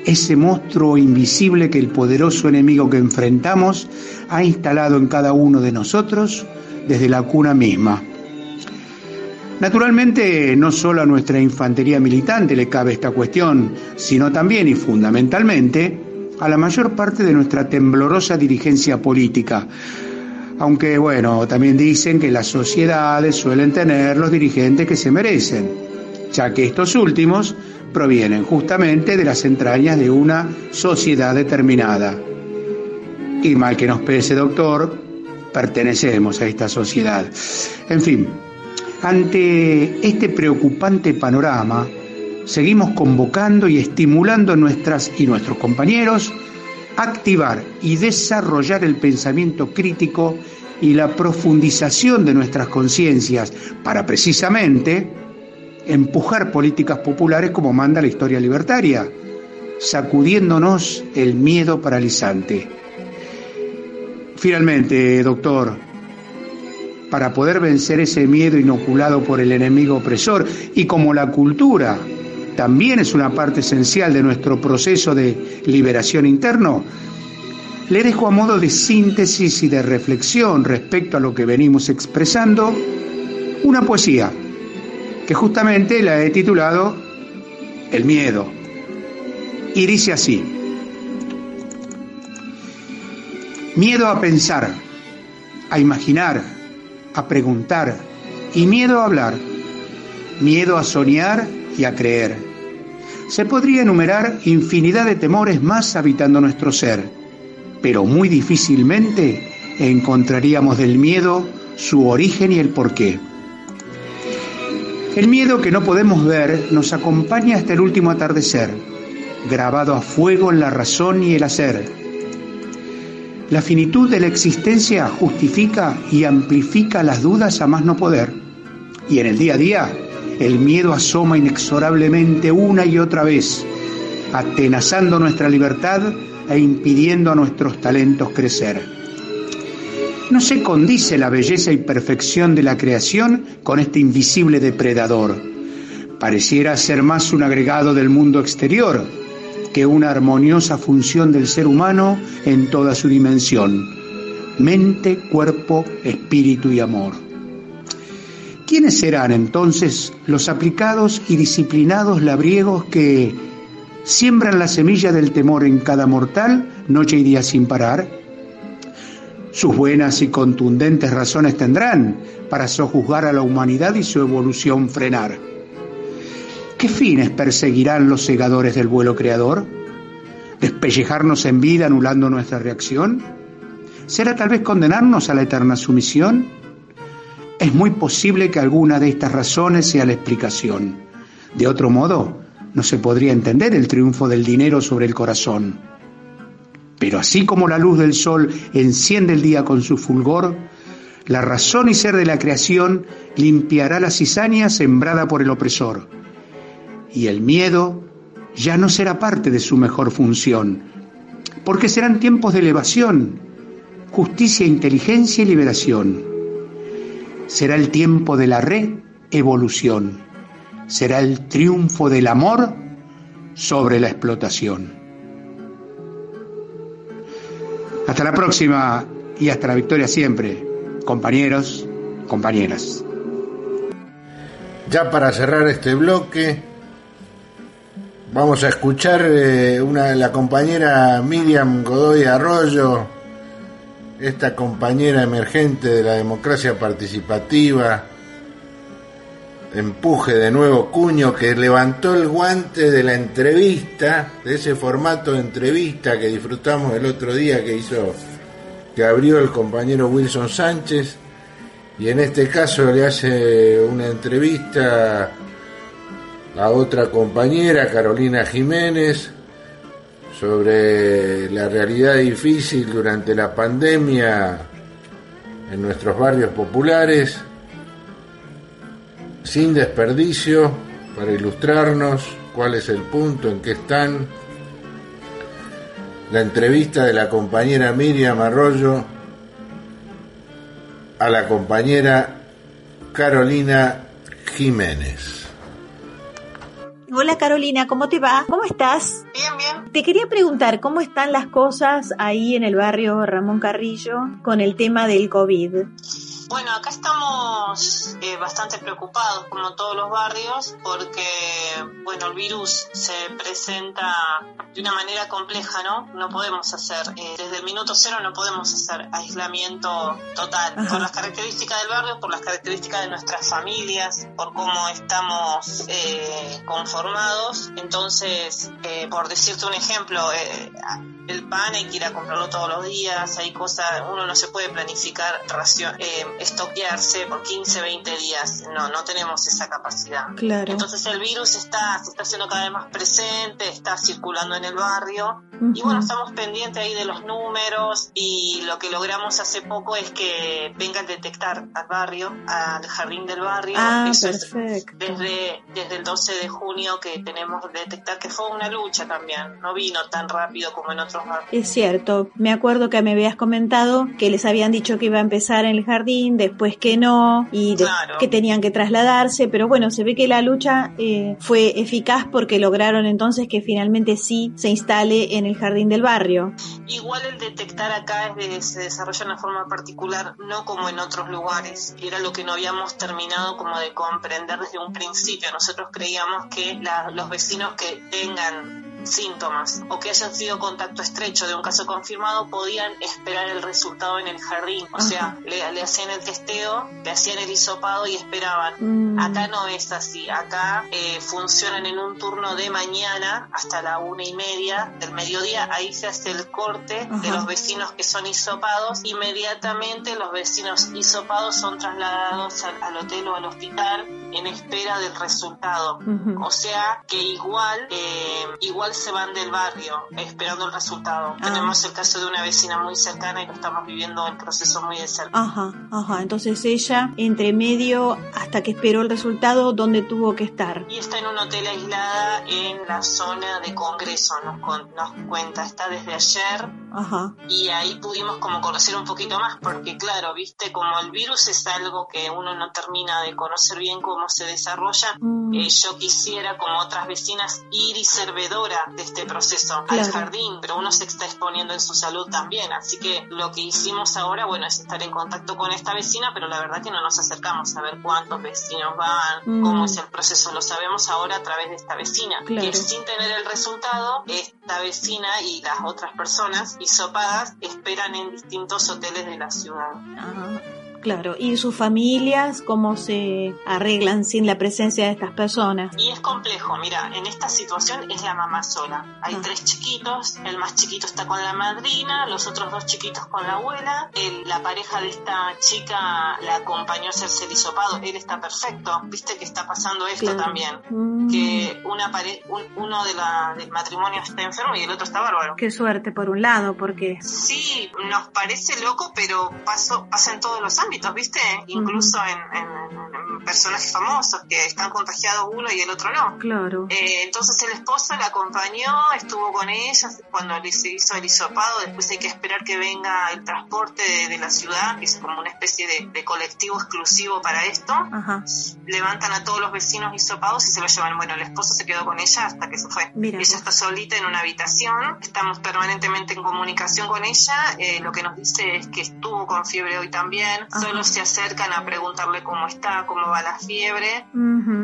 ese monstruo invisible que el poderoso enemigo que enfrentamos ha instalado en cada uno de nosotros desde la cuna misma. Naturalmente, no solo a nuestra infantería militante le cabe esta cuestión, sino también y fundamentalmente a la mayor parte de nuestra temblorosa dirigencia política. Aunque, bueno, también dicen que las sociedades suelen tener los dirigentes que se merecen, ya que estos últimos provienen justamente de las entrañas de una sociedad determinada. Y mal que nos pese, doctor, pertenecemos a esta sociedad. En fin, ante este preocupante panorama, seguimos convocando y estimulando a nuestras y nuestros compañeros a activar y desarrollar el pensamiento crítico y la profundización de nuestras conciencias para precisamente empujar políticas populares como manda la historia libertaria, sacudiéndonos el miedo paralizante. Finalmente, doctor, para poder vencer ese miedo inoculado por el enemigo opresor y como la cultura también es una parte esencial de nuestro proceso de liberación interno, le dejo a modo de síntesis y de reflexión respecto a lo que venimos expresando una poesía que justamente la he titulado El miedo. Y dice así, miedo a pensar, a imaginar, a preguntar y miedo a hablar, miedo a soñar y a creer. Se podría enumerar infinidad de temores más habitando nuestro ser, pero muy difícilmente encontraríamos del miedo su origen y el porqué. El miedo que no podemos ver nos acompaña hasta el último atardecer, grabado a fuego en la razón y el hacer la finitud de la existencia justifica y amplifica las dudas a más no poder. Y en el día a día, el miedo asoma inexorablemente una y otra vez, atenazando nuestra libertad e impidiendo a nuestros talentos crecer. No se condice la belleza y perfección de la creación con este invisible depredador. Pareciera ser más un agregado del mundo exterior que una armoniosa función del ser humano en toda su dimensión. Mente, cuerpo, espíritu y amor. ¿Quiénes serán entonces los aplicados y disciplinados labriegos que siembran la semilla del temor en cada mortal noche y día sin parar? Sus buenas y contundentes razones tendrán para sojuzgar a la humanidad y su evolución frenar. ¿Qué fines perseguirán los segadores del vuelo creador? ¿Despellejarnos en vida anulando nuestra reacción? ¿Será tal vez condenarnos a la eterna sumisión? Es muy posible que alguna de estas razones sea la explicación. De otro modo, no se podría entender el triunfo del dinero sobre el corazón. Pero así como la luz del sol enciende el día con su fulgor, la razón y ser de la creación limpiará la cizaña sembrada por el opresor. Y el miedo ya no será parte de su mejor función, porque serán tiempos de elevación, justicia, inteligencia y liberación. Será el tiempo de la re-evolución. Será el triunfo del amor sobre la explotación. Hasta la próxima y hasta la victoria siempre, compañeros, compañeras. Ya para cerrar este bloque, vamos a escuchar eh, una la compañera Miriam Godoy Arroyo, esta compañera emergente de la democracia participativa, empuje de nuevo Cuño, que levantó el guante de la entrevista, de ese formato de entrevista que disfrutamos el otro día que hizo, que abrió el compañero Wilson Sánchez, y en este caso le hace una entrevista a otra compañera, Carolina Jiménez, sobre la realidad difícil durante la pandemia en nuestros barrios populares sin desperdicio para ilustrarnos cuál es el punto en que están. La entrevista de la compañera Miriam Arroyo a la compañera Carolina Jiménez. Hola Carolina, ¿cómo te va? ¿Cómo estás? Bien, bien. Te quería preguntar cómo están las cosas ahí en el barrio Ramón Carrillo con el tema del COVID. Bueno, acá estamos eh, bastante preocupados, como todos los barrios, porque, bueno, el virus se presenta de una manera compleja, ¿no? No podemos hacer, eh, desde el minuto cero no podemos hacer aislamiento total, por las características del barrio, por las características de nuestras familias, por cómo estamos eh, conformados. Entonces, por decirte un ejemplo, el pan hay que ir a comprarlo todos los días, hay cosas, uno no se puede planificar ración, eh, estoquearse por 15, 20 días, no, no tenemos esa capacidad. Claro. Entonces el virus está, se está haciendo cada vez más presente, está circulando en el barrio y bueno, estamos pendientes ahí de los números y lo que logramos hace poco es que vengan a detectar al barrio, al jardín del barrio. Ah, perfecto. desde, desde el 12 de junio que tenemos que detectar que fue una lucha también, no vino tan rápido como en otros es cierto, me acuerdo que me habías comentado que les habían dicho que iba a empezar en el jardín, después que no, y que tenían que trasladarse, pero bueno, se ve que la lucha eh, fue eficaz porque lograron entonces que finalmente sí se instale en el jardín del barrio. Igual el detectar acá es se desarrolla de una forma particular, no como en otros lugares, era lo que no habíamos terminado como de comprender desde un principio. Nosotros creíamos que los vecinos que tengan síntomas o que hayan sido contacto estrecho de un caso confirmado podían esperar el resultado en el jardín. O sea, le, hacían el testeo, le hacían el hisopado y esperaban. Mm. Acá no es así. Acá eh, funcionan en un turno de mañana hasta la una y media del mediodía. Ahí se hace el corte de los vecinos que son hisopados. Inmediatamente los vecinos hisopados son trasladados al, hotel o al hospital en espera del resultado. O sea que igual, eh, igual se van del barrio esperando el resultado. Ah. Tenemos el caso de una vecina muy cercana y lo estamos viviendo el proceso muy de cerca. Ajá, ajá. Entonces ella, entre medio, hasta que esperó el resultado, ¿dónde tuvo que estar? Y está en un hotel aislada en la zona de Congreso, nos, nos cuenta. Está desde ayer. Ajá. Y ahí pudimos como conocer un poquito más, porque claro, viste, como el virus es algo que uno no termina de conocer bien cómo se desarrolla, mm. eh, yo quisiera, como otras vecinas, ir y ser vedora de este proceso al jardín, pero uno se está exponiendo en su salud también. Así que lo que hicimos ahora, bueno, es estar en contacto con esta vecina, pero la verdad que no nos acercamos a ver cuántos vecinos van, mm. cómo es el proceso. Lo sabemos ahora a través de esta vecina, que sin tener el resultado, esta vecina y las otras personas hisopadas esperan en distintos hoteles de la ciudad. Claro, ¿y sus familias cómo se arreglan sin la presencia de estas personas? Y es complejo, mira, en esta situación es la mamá sola. Hay ah. tres chiquitos, el más chiquito está con la madrina, los otros dos chiquitos con la abuela, la pareja de esta chica la acompañó a hacerse el hisopado, él está perfecto, viste que está pasando esto también, mm. que una uno de la, del matrimonio está enfermo y el otro está bárbaro. Qué suerte por un lado, porque... Sí, nos parece loco, pero paso, pasa en todos los ámbitos ¿viste? Incluso en, personajes famosos que están contagiados uno y el otro no. Claro. Eh, entonces el esposo la acompañó, estuvo con ella cuando se hizo el hisopado, después hay que esperar que venga el transporte de, la ciudad, que es como una especie de, colectivo exclusivo para esto. Levantan a todos los vecinos hisopados y se lo llevan. Bueno, el esposo se quedó con ella hasta que se fue. Ella está solita en una habitación, estamos permanentemente en comunicación con ella, eh, lo que nos dice es que estuvo con fiebre hoy también, solo se acercan a preguntarle cómo está, cómo va la fiebre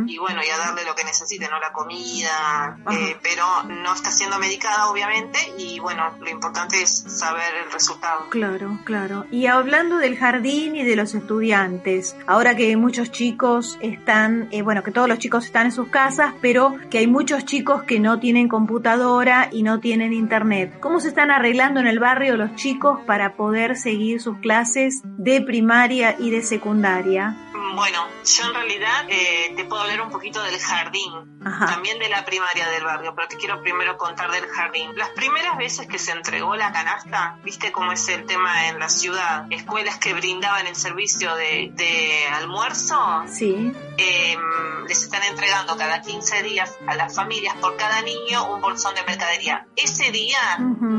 y bueno, y a darle lo que necesite, ¿no? La comida, eh, pero no está siendo medicada obviamente y bueno, lo importante es saber el resultado. Claro, claro. Y hablando del jardín y de los estudiantes, ahora que muchos chicos están, eh, bueno, que todos los chicos están en sus casas, pero que hay muchos chicos que no tienen computadora y no tienen internet. ¿Cómo se están arreglando en el barrio los chicos para poder seguir sus clases de primaria y de secundaria? Bueno, yo en realidad eh, te puedo hablar un poquito del jardín, también de la primaria del barrio, pero te quiero primero contar del jardín. Las primeras veces que se entregó la canasta, viste cómo es el tema en la ciudad, escuelas que brindaban el servicio de, almuerzo, sí. Em, les están entregando cada 15 días a las familias por cada niño un bolsón de mercadería. Ese día,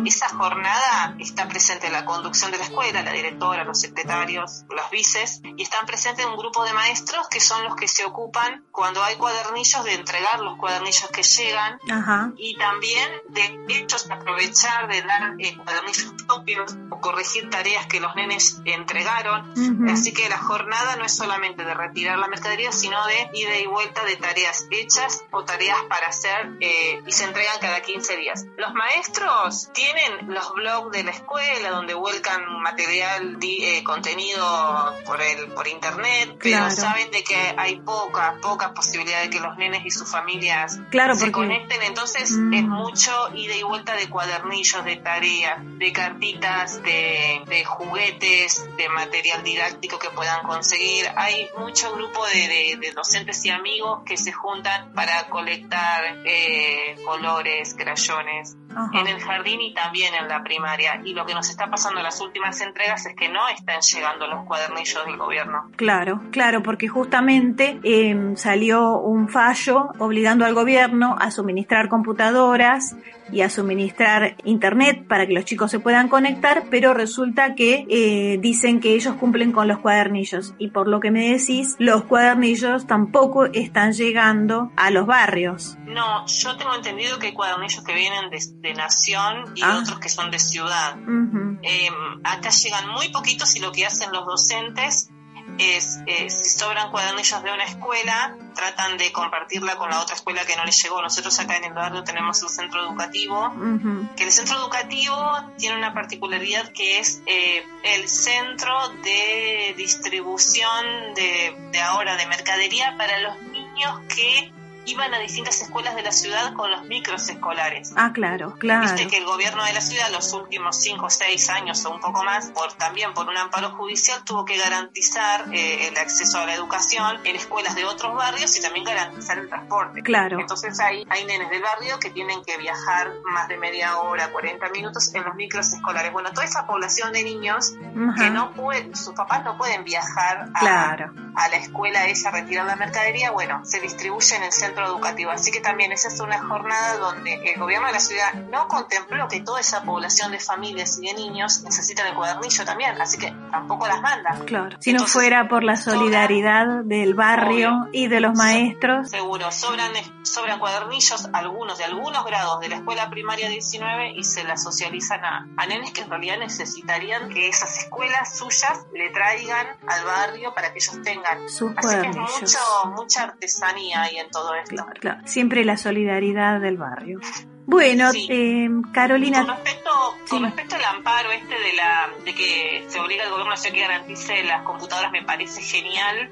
esa jornada, está presente la conducción de la escuela, la directora, los secretarios, los vices, y están presentes un grupo de maestros que son los que se ocupan cuando hay cuadernillos de entregar los cuadernillos que llegan y también de hechos aprovechar de dar eh, cuadernillos propios o corregir tareas que los nenes entregaron. Así que la jornada no es solamente de retirar la mercadería, sino de ida y vuelta de tareas hechas o tareas para hacer eh, y se entregan cada 15 días. Los maestros tienen los blogs de la escuela donde vuelcan material, eh, contenido por, el, por internet, pero saben de que hay poca, poca posibilidad de que los nenes y sus familias se conecten, entonces mm. es mucho ida y vuelta de cuadernillos, de tareas, de cartitas, de, de, juguetes, de material didáctico que puedan conseguir. Hay mucho grupo de, de, docentes y amigos que se juntan para colectar eh, colores, crayones, en el jardín y también en la primaria. Y lo que nos está pasando en las últimas entregas es que no están llegando los cuadernillos del gobierno. Claro, claro, porque justamente em, salió un fallo obligando al gobierno a suministrar computadoras y a suministrar internet para que los chicos se puedan conectar, pero resulta que eh, dicen que ellos cumplen con los cuadernillos y por lo que me decís, los cuadernillos tampoco están llegando a los barrios. No, yo tengo entendido que hay cuadernillos que vienen de, nación y ah. otros que son de ciudad. Em, acá llegan muy poquitos y lo que hacen los docentes es, eh, si sobran cuadernillos de una escuela, tratan de compartirla con la otra escuela que no les llegó. Nosotros acá en el barrio tenemos el centro educativo, que el centro educativo tiene una particularidad que es eh, el centro de distribución de, de ahora de mercadería para los niños que iban a distintas escuelas de la ciudad con los micros escolares. Ah, claro, claro. Viste que el gobierno de la ciudad los últimos 5 o 6 años o un poco más, por también por un amparo judicial, tuvo que garantizar eh, el acceso a la educación en escuelas de otros barrios y también garantizar el transporte. Claro. Entonces hay, hay nenes del barrio que tienen que viajar más de media hora, 40 minutos en los micros escolares. Bueno, toda esa población de niños que no pueden, sus papás no pueden viajar a, a la escuela esa retirar la mercadería, bueno, se distribuye en el centro educativo. Así que también esa es una jornada donde el gobierno de la ciudad no contempló que toda esa población de familias y de niños necesitan el cuadernillo también, así que tampoco las manda. Claro, si no fuera por la solidaridad del barrio y de los maestros. Seguro, sobran, sobran cuadernillos, algunos de algunos grados de la escuela primaria 19 y se las socializan a, a nenes que en realidad necesitarían que esas escuelas suyas le traigan al barrio para que ellos tengan. Sus Así que es mucho, mucha artesanía ahí en todo esto. Claro, claro. Siempre la solidaridad del barrio. Bueno, eh, Carolina. Con respecto, con respecto al amparo este de la de que se obliga al gobierno a que garantice las computadoras me parece genial,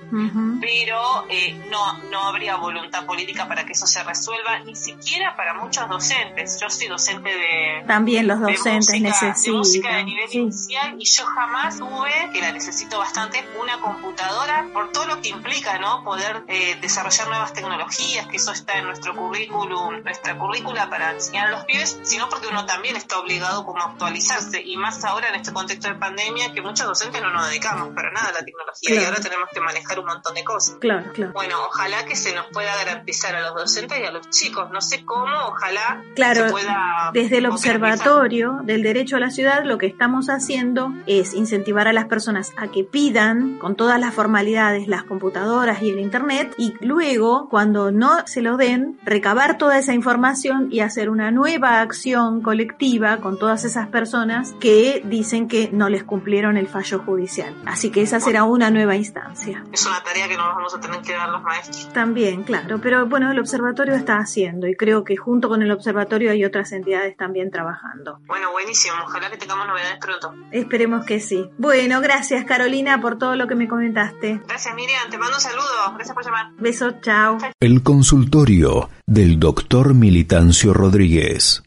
pero eh, no no habría voluntad política para que eso se resuelva, ni siquiera para muchos docentes. Yo soy docente de también los docentes de música, necesitan de música de nivel inicial y yo jamás tuve que la necesito bastante una computadora por todo lo que implica, ¿no? Poder eh, desarrollar nuevas tecnologías, que eso está en nuestro currículum, nuestra currícula para enseñar a los pibes, sino porque uno también está obligado como a actualizarse y más ahora en este contexto de pandemia que muchos docentes no nos dedicamos para nada a la tecnología y ahora tenemos que manejar un montón de cosas. Claro, claro. Bueno, ojalá que se nos pueda garantizar a los docentes y a los chicos, no sé cómo, ojalá claro, se pueda desde el observatorio del derecho a la ciudad lo que estamos haciendo es incentivar a las personas a que pidan con todas las formalidades las computadoras y el internet y luego cuando no se lo den recabar toda esa información y hacer una nueva acción colectiva con todas esas personas que dicen que no les cumplieron el fallo judicial. Así que esa será una nueva instancia. Es una tarea que nos vamos a tener que dar los maestros. También, claro, pero bueno, el observatorio está haciendo y creo que junto con el observatorio hay otras entidades también trabajando. Bueno, buenísimo, ojalá que tengamos novedades pronto. Esperemos que sí. Bueno, gracias Carolina por todo lo que me comentaste. Gracias Miriam, te mando un saludo, gracias por llamar. Besos, chao. El consultorio del doctor Militancio Rodríguez.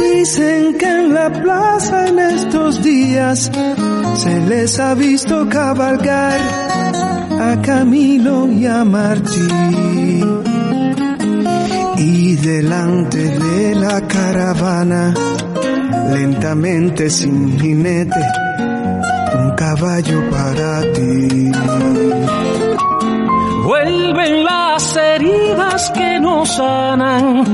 Dicen que en la plaza en estos días se les ha visto cabalgar a Camilo y a Martín y delante de la caravana, lentamente sin jinete, un caballo para ti. Vuelven las heridas que nos sanan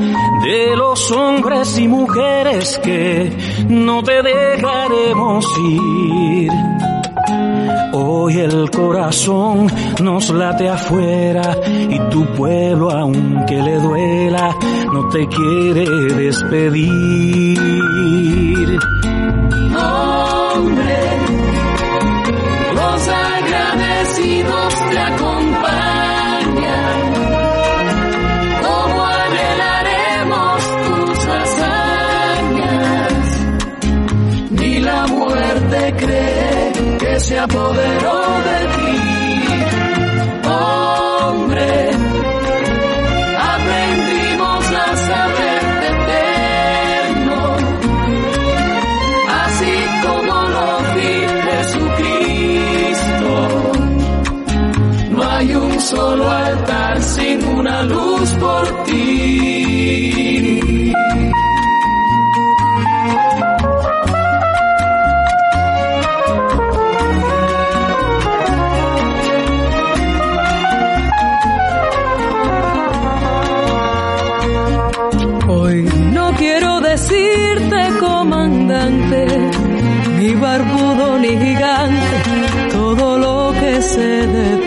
de los hombres y mujeres que no te dejaremos ir Hoy el corazón nos late afuera y tu pueblo, aunque le duela, no te quiere despedir. Hombre, los agradecidos te acompañan. ¿Cómo anhelaremos tus hazañas? Ni la muerte cree se apoderó de ti. Hombre, aprendimos a saber eterno, así como lo vi Jesucristo. No hay un solo altar sin una luz por ti. Ni barbudo ni gigante, todo lo que sé de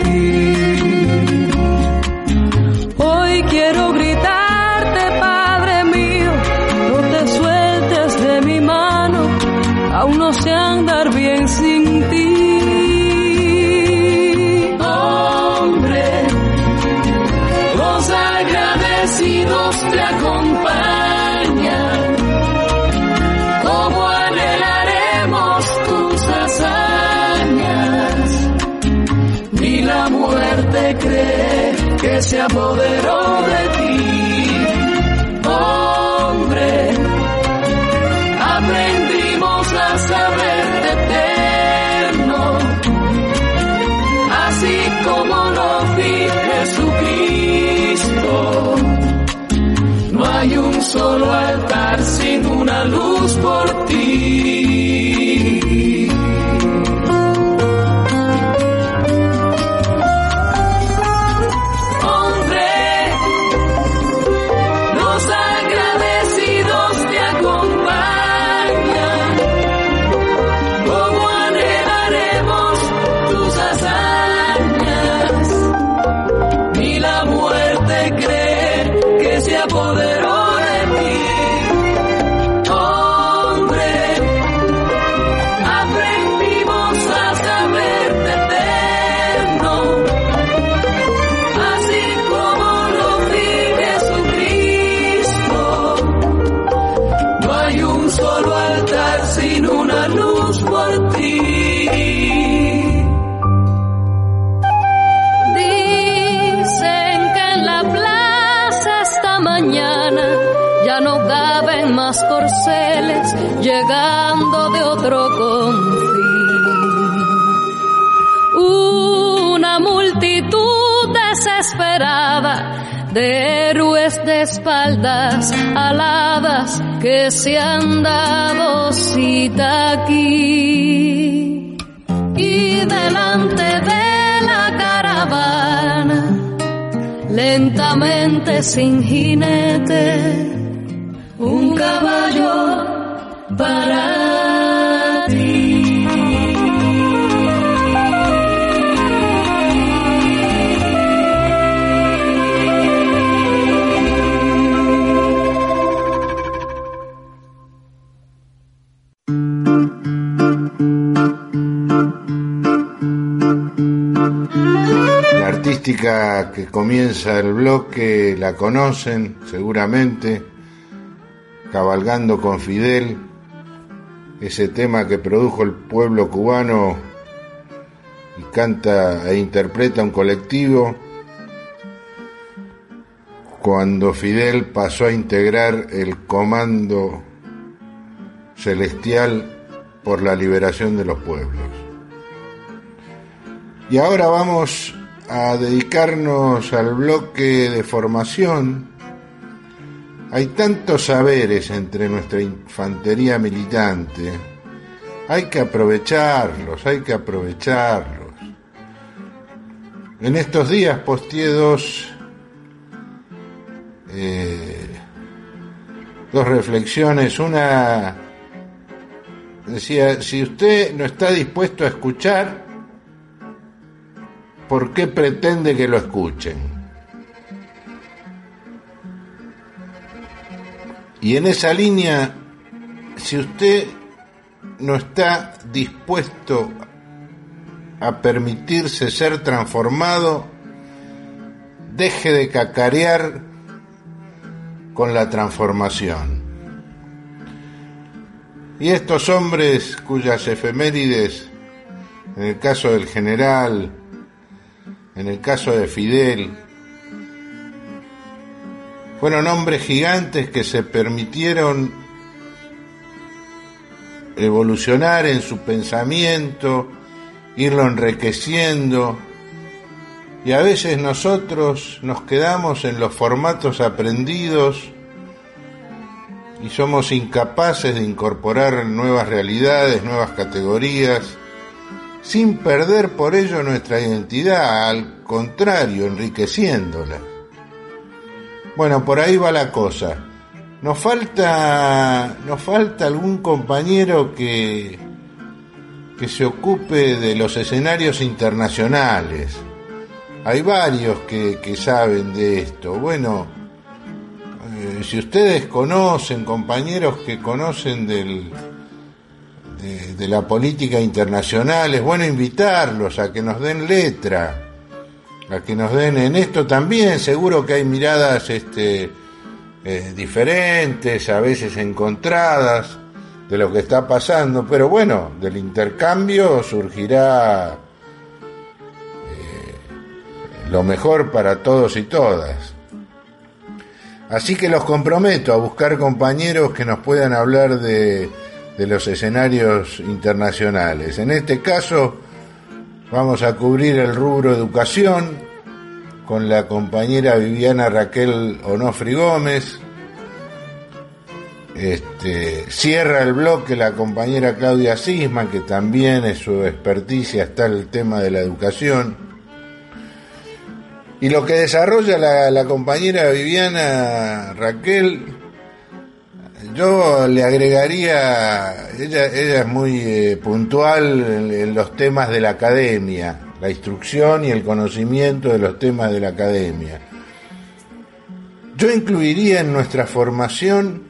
apoderó llegando de otro confín. Una multitud desesperada de héroes de espaldas aladas que se han dado cita aquí. Y delante de la caravana, lentamente sin jinete, que comienza el bloque la conocen seguramente, cabalgando con Fidel, ese tema que produjo el pueblo cubano y canta e interpreta un colectivo cuando Fidel pasó a integrar el comando celestial por la liberación de los pueblos. Y ahora vamos a dedicarnos al bloque de formación. Hay tantos saberes entre nuestra infantería militante. Hay que aprovecharlos, hay que aprovecharlos. En estos días posteé dos, eh, dos reflexiones. Una decía, si usted no está dispuesto a escuchar, ¿por qué pretende que lo escuchen? Y en esa línea, si usted no está dispuesto a permitirse ser transformado, deje de cacarear con la transformación. Y estos hombres cuyas efemérides, en el caso del general, en el caso de Fidel, fueron hombres gigantes que se permitieron evolucionar en su pensamiento, irlo enriqueciendo, y a veces nosotros nos quedamos en los formatos aprendidos y somos incapaces de incorporar nuevas realidades, nuevas categorías, sin perder por ello nuestra identidad, al contrario, enriqueciéndola. Bueno, por ahí va la cosa. Nos falta, nos falta algún compañero que, que se ocupe de los escenarios internacionales. Hay varios que, que saben de esto. Bueno, eh, si ustedes conocen, compañeros que conocen del, de, la política internacional, es bueno invitarlos a que nos den letra, a que nos den en esto también, seguro que hay miradas este, eh, diferentes, a veces encontradas de lo que está pasando, pero bueno, del intercambio surgirá eh, lo mejor para todos y todas. Así que los comprometo a buscar compañeros que nos puedan hablar de, de los escenarios internacionales. En este caso vamos a cubrir el rubro educación con la compañera Viviana Raquel Onofri Gómez. Este, cierra el bloque la compañera Claudia Sisman, que también es su experticia está el tema de la educación. Y lo que desarrolla la, compañera Viviana Raquel, yo le agregaría, ella, es muy eh, puntual en, los temas de la academia, la instrucción y el conocimiento de los temas de la academia. Yo incluiría en nuestra formación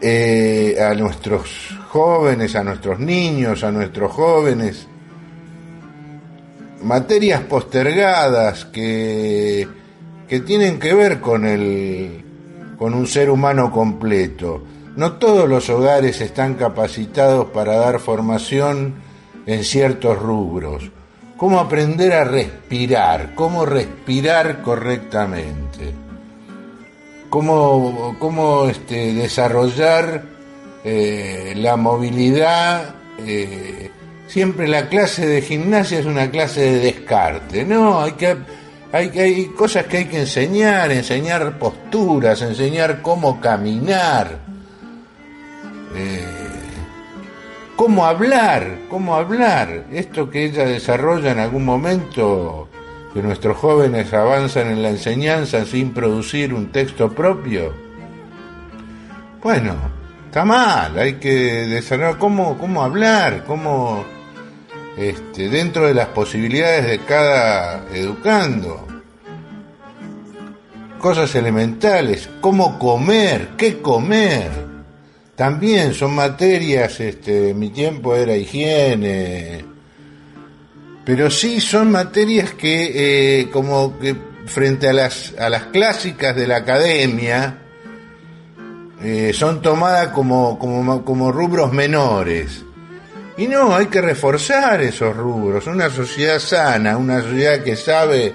eh, a nuestros jóvenes, a nuestros niños, a nuestros jóvenes, materias postergadas que, que tienen que ver con, el, con un ser humano completo. No todos los hogares están capacitados para dar formación en ciertos rubros. Cómo aprender a respirar, cómo respirar correctamente, cómo, cómo este, desarrollar eh, la movilidad eh, siempre la clase de gimnasia es una clase de descarte. No, hay que hay, hay cosas que hay que enseñar, enseñar posturas, enseñar cómo caminar, eh, cómo hablar, cómo hablar. Esto que ella desarrolla en algún momento, que nuestros jóvenes avanzan en la enseñanza sin producir un texto propio. Bueno, está mal, hay que desarrollar cómo, cómo hablar, cómo este, dentro de las posibilidades de cada educando. Cosas elementales, cómo comer, qué comer. También son materias, este, mi tiempo era higiene, pero sí son materias que, eh, como que frente a las, a las clásicas de la academia, eh, son tomadas como, como, como rubros menores y no, hay que reforzar esos rubros. Una sociedad sana, una sociedad que sabe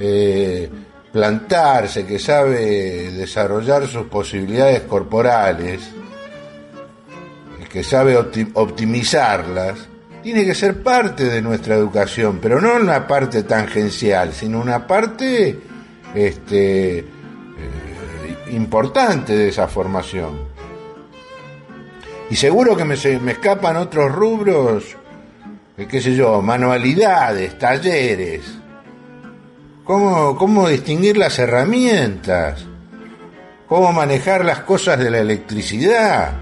eh, plantarse, que sabe desarrollar sus posibilidades corporales, que sabe optimizarlas, tiene que ser parte de nuestra educación, pero no una parte tangencial, sino una parte este, eh, importante de esa formación. Y seguro que me, me escapan otros rubros, eh, qué sé yo, manualidades, talleres. ¿Cómo, cómo distinguir las herramientas? ¿Cómo manejar las cosas de la electricidad?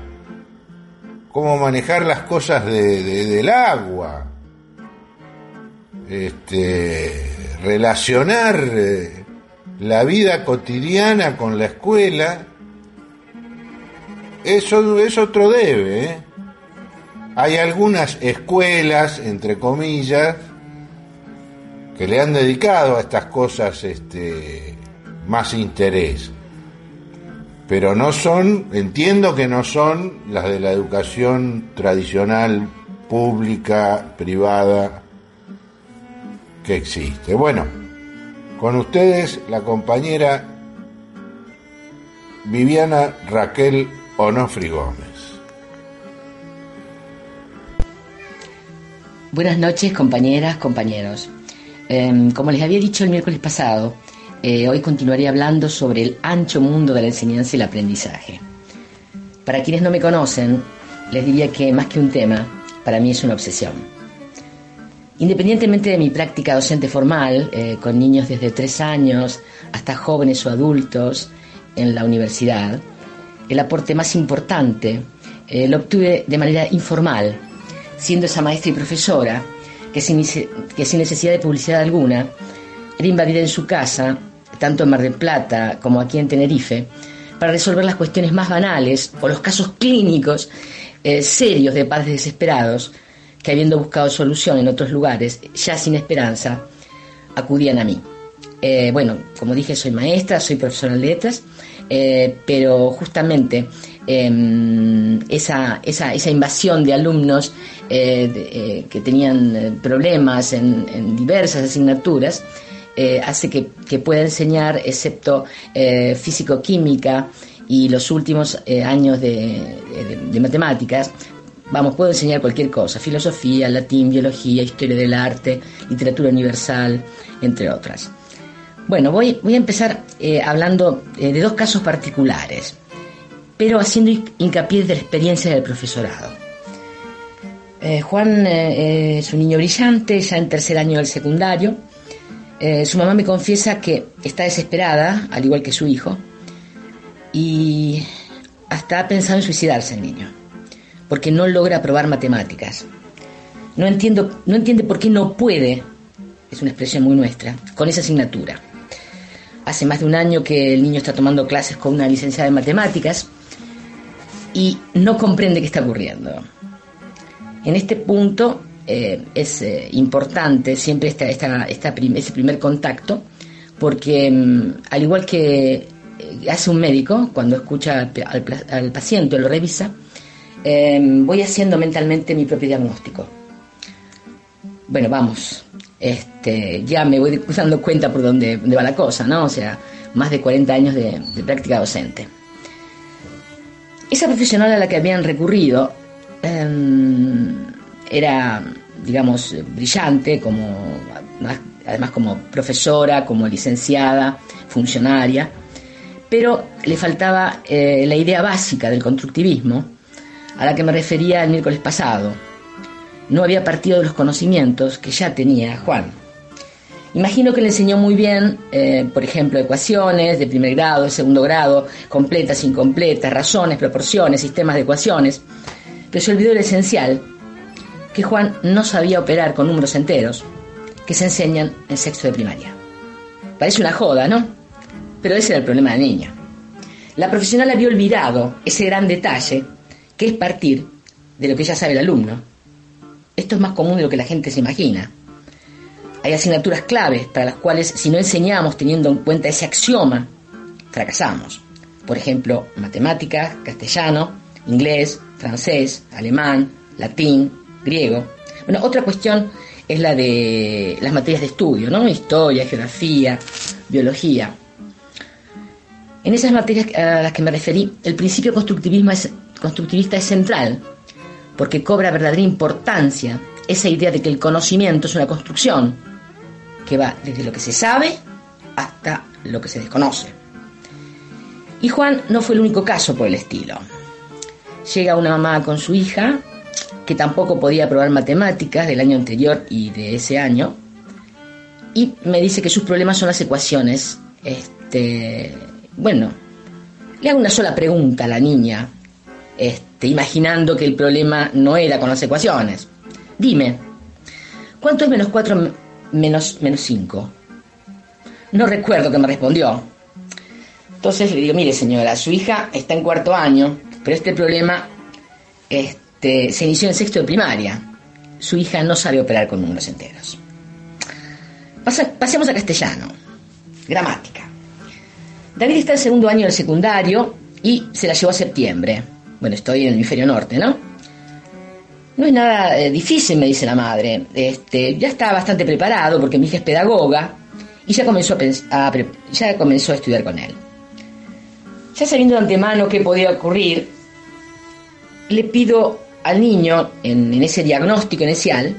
¿Cómo manejar las cosas de, del agua? Este, relacionar eh, la vida cotidiana con la escuela eso es otro debe. ¿eh? Hay algunas escuelas, entre comillas, que le han dedicado a estas cosas este, más interés. Pero no son, entiendo que no son las de la educación tradicional, pública, privada, que existe. Bueno, con ustedes la compañera Viviana Raquel Onofri Gómez. Buenas noches, compañeras, compañeros. Em, como les había dicho el miércoles pasado, eh, hoy continuaré hablando sobre el ancho mundo de la enseñanza y el aprendizaje. Para quienes no me conocen, les diría que más que un tema, para mí es una obsesión. Independientemente de mi práctica docente formal, eh, con niños desde tres años hasta jóvenes o adultos en la universidad, el aporte más importante eh, lo obtuve de manera informal, siendo esa maestra y profesora que sin, que sin necesidad de publicidad alguna era invadida en su casa, tanto en Mar del Plata como aquí en Tenerife, para resolver las cuestiones más banales o los casos clínicos eh, serios de padres desesperados que habiendo buscado solución en otros lugares, ya sin esperanza, acudían a mí. Eh, bueno, como dije, soy maestra, soy profesora de letras eh, pero justamente em, esa, esa, esa, invasión de alumnos eh, que tenían problemas en, diversas asignaturas hace que, que, pueda enseñar, excepto físico-química y los últimos años de matemáticas, Vamos, puedo enseñar cualquier cosa, filosofía, latín, biología, historia del arte, literatura universal, entre otras. Bueno, voy, a empezar eh, hablando eh, de dos casos particulares, pero haciendo hincapié de la experiencia del profesorado. Eh, Juan es un niño brillante, ya en tercer año del secundario. su mamá me confiesa que está desesperada, al igual que su hijo, y hasta ha pensado en suicidarse el niño porque no logra aprobar matemáticas. No, entiendo, no entiende por qué no puede, es una expresión muy nuestra, con esa asignatura. Hace más de un año que el niño está tomando clases con una licenciada en matemáticas y no comprende qué está ocurriendo. En este punto eh, es eh, importante siempre esta, ese primer contacto, porque mm, al igual que eh, hace un médico cuando escucha al, paciente o lo revisa, voy haciendo mentalmente mi propio diagnóstico. Bueno, vamos, este, ya me voy dando cuenta por dónde, va la cosa, ¿no? O sea, más de 40 años de, práctica docente. Esa profesional a la que habían recurrido em, era, digamos, brillante, como, además como profesora, como licenciada, funcionaria, pero le faltaba eh, la idea básica del constructivismo a la que me refería el miércoles pasado. No había partido de los conocimientos que ya tenía Juan. Imagino que le enseñó muy bien, eh, por ejemplo, ecuaciones de primer grado, de segundo grado, completas, incompletas, razones, proporciones, sistemas de ecuaciones, pero se olvidó el esencial, que Juan no sabía operar con números enteros que se enseñan en sexto de primaria. Parece una joda, ¿no? Pero ese era el problema del niño. La profesional había olvidado ese gran detalle que es partir de lo que ya sabe el alumno. Esto es más común de lo que la gente se imagina. Hay asignaturas claves para las cuales si no enseñamos teniendo en cuenta ese axioma, fracasamos. Por ejemplo, matemáticas, castellano, inglés, francés, alemán, latín, griego. Bueno, otra cuestión es la de las materias de estudio, ¿no? Historia, geografía, biología. En esas materias a las que me referí, el principio constructivismo constructivista es central, porque cobra verdadera importancia esa idea de que el conocimiento es una construcción que va desde lo que se sabe hasta lo que se desconoce. Y Juan no fue el único caso por el estilo. Llega una mamá con su hija, que tampoco podía probar matemáticas del año anterior y de ese año, y me dice que sus problemas son las ecuaciones. Este, bueno, le hago una sola pregunta a la niña, este, imaginando que el problema no era con las ecuaciones. Dime, ¿cuánto es menos 4 menos, menos 5? No recuerdo que me respondió. Entonces le digo, mire señora, su hija está en cuarto año, pero este problema este, se inició en sexto de primaria. Su hija no sabe operar con números enteros. pasemos a castellano. Gramática. David está en segundo año del secundario y se la llevó a septiembre. Bueno, estoy en el hemisferio norte, ¿no? No es nada eh, difícil, me dice la madre. Este, ya está bastante preparado porque mi hija es pedagoga y ya comenzó a, ya comenzó a estudiar con él. Ya sabiendo de antemano qué podía ocurrir, le pido al niño, en, ese diagnóstico inicial,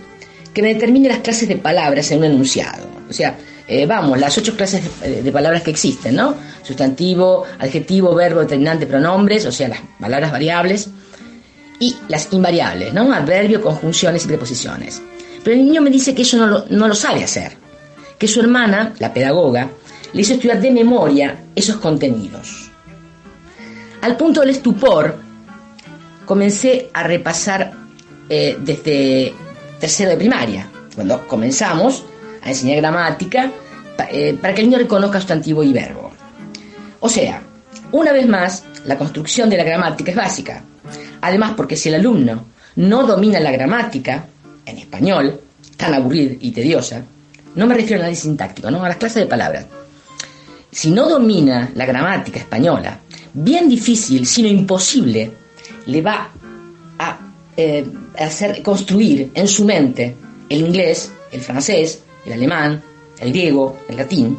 que me determine las clases de palabras en un enunciado. O sea, eh, vamos, las ocho clases de, palabras que existen, ¿no? Sustantivo, adjetivo, verbo, determinante, pronombres, o sea, las palabras variables, y las invariables, ¿no? Adverbio, conjunciones y preposiciones. Pero el niño me dice que eso no lo, no lo sabe hacer, que su hermana, la pedagoga, le hizo estudiar de memoria esos contenidos. Al punto del estupor, comencé a repasar eh, desde tercero de primaria. Cuando comenzamos, a enseñar gramática eh, para que el niño reconozca sustantivo y verbo. O sea, una vez más, la construcción de la gramática es básica. Además, porque si el alumno no domina la gramática, en español, tan aburrida y tediosa, no me refiero al análisis sintáctico, ¿no? a las clases de palabras. si no domina la gramática española, bien difícil, sino imposible, le va a eh, hacer construir en su mente el inglés, el francés, el alemán, el griego, el latín,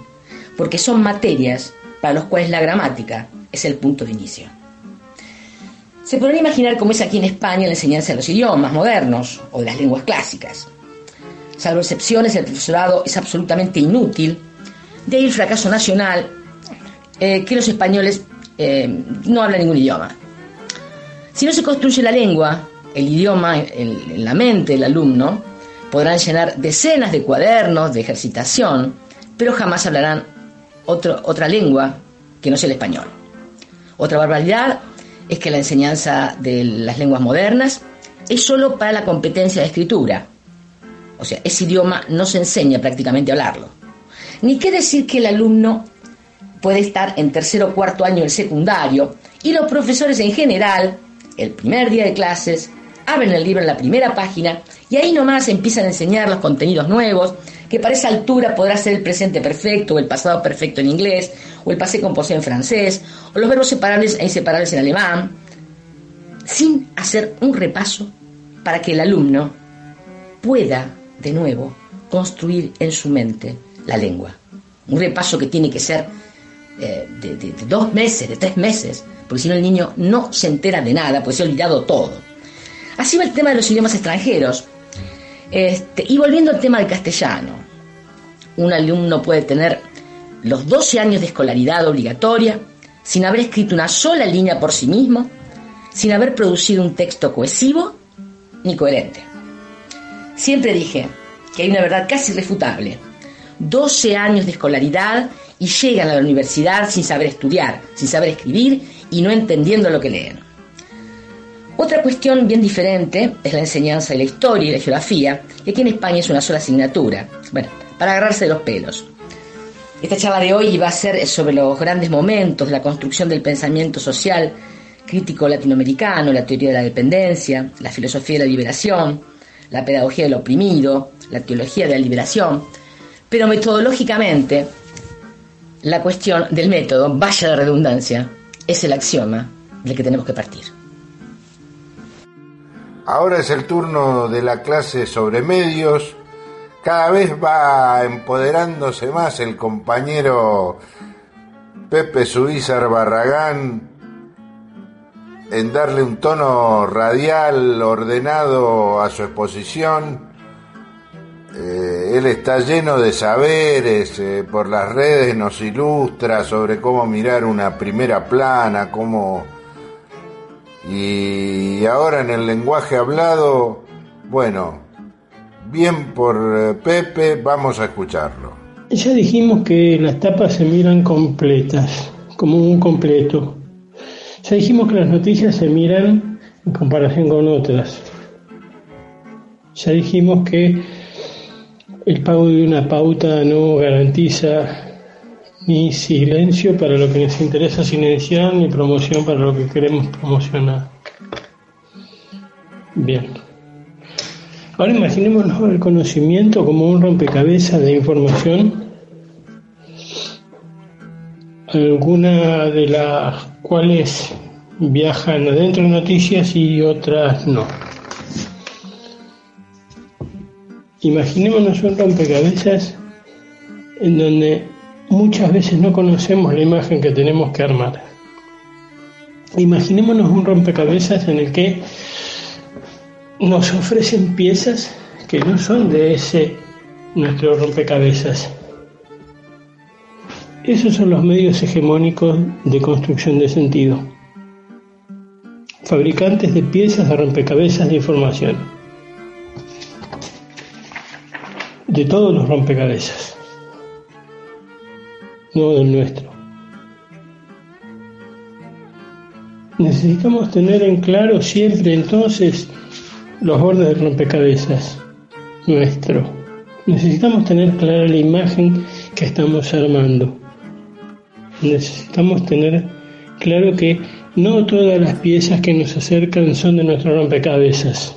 porque son materias para las cuales la gramática es el punto de inicio. Se podría imaginar cómo es aquí en España la enseñanza de los idiomas modernos o de las lenguas clásicas. Salvo excepciones, el profesorado es absolutamente inútil, de ahí el fracaso nacional, eh, que los españoles eh, no hablan ningún idioma. Si no se construye la lengua, el idioma en, la mente del alumno, podrán llenar decenas de cuadernos de ejercitación, pero jamás hablarán otra lengua que no sea el español. Otra barbaridad es que la enseñanza de las lenguas modernas es solo para la competencia de escritura. O sea, ese idioma no se enseña prácticamente a hablarlo. Ni qué decir que el alumno puede estar en tercer o cuarto año del secundario y los profesores en general, el primer día de clases, abren el libro en la primera página y ahí nomás empiezan a enseñar los contenidos nuevos, que para esa altura podrá ser el presente perfecto o el pasado perfecto en inglés, o el passé composé en francés, o los verbos separables e inseparables en alemán, sin hacer un repaso para que el alumno pueda, de nuevo, construir en su mente la lengua. Un repaso que tiene que ser eh, de, dos meses, de tres meses, porque si no el niño no se entera de nada, pues se ha olvidado todo. Así va el tema de los idiomas extranjeros. Este, y volviendo al tema del castellano, un alumno puede tener los 12 años de escolaridad obligatoria sin haber escrito una sola línea por sí mismo, sin haber producido un texto cohesivo ni coherente. Siempre dije que hay una verdad casi irrefutable. 12 años de escolaridad y llegan a la universidad sin saber estudiar, sin saber escribir y no entendiendo lo que leen. Otra cuestión bien diferente es la enseñanza de la historia y la geografía, que aquí en España es una sola asignatura. Bueno, para agarrarse de los pelos. Esta charla de hoy va a ser sobre los grandes momentos de la construcción del pensamiento social crítico latinoamericano, la teoría de la dependencia, la filosofía de la liberación, la pedagogía del oprimido, la teología de la liberación, pero metodológicamente la cuestión del método, vaya de redundancia, es el axioma del que tenemos que partir. Ahora es el turno de la clase sobre medios. Cada vez va empoderándose más el compañero Pepe Suízar Barragán en darle un tono radial ordenado a su exposición. Eh, él está lleno de saberes, eh, por las redes nos ilustra sobre cómo mirar una primera plana, cómo y ahora en el lenguaje hablado, bueno, bien por eh, Pepe, vamos a escucharlo. Ya dijimos que las tapas se miran completas, como un completo. Ya dijimos que las noticias se miran en comparación con otras. Ya dijimos que el pago de una pauta no garantiza ni silencio para lo que nos interesa silenciar, ni promoción para lo que queremos promocionar. Bien. Ahora imaginémonos el conocimiento como un rompecabezas de información, algunas de las cuales viajan adentro de noticias y otras no. Imaginémonos un rompecabezas en donde muchas veces no conocemos la imagen que tenemos que armar. Imaginémonos un rompecabezas en el que nos ofrecen piezas que no son de ese nuestro rompecabezas. Esos son los medios hegemónicos de construcción de sentido. Fabricantes de piezas de rompecabezas de información. De todos los rompecabezas no del nuestro. Necesitamos tener en claro siempre entonces los bordes del rompecabezas nuestro. Necesitamos tener clara la imagen que estamos armando. Necesitamos tener claro que no todas las piezas que nos acercan son de nuestro rompecabezas.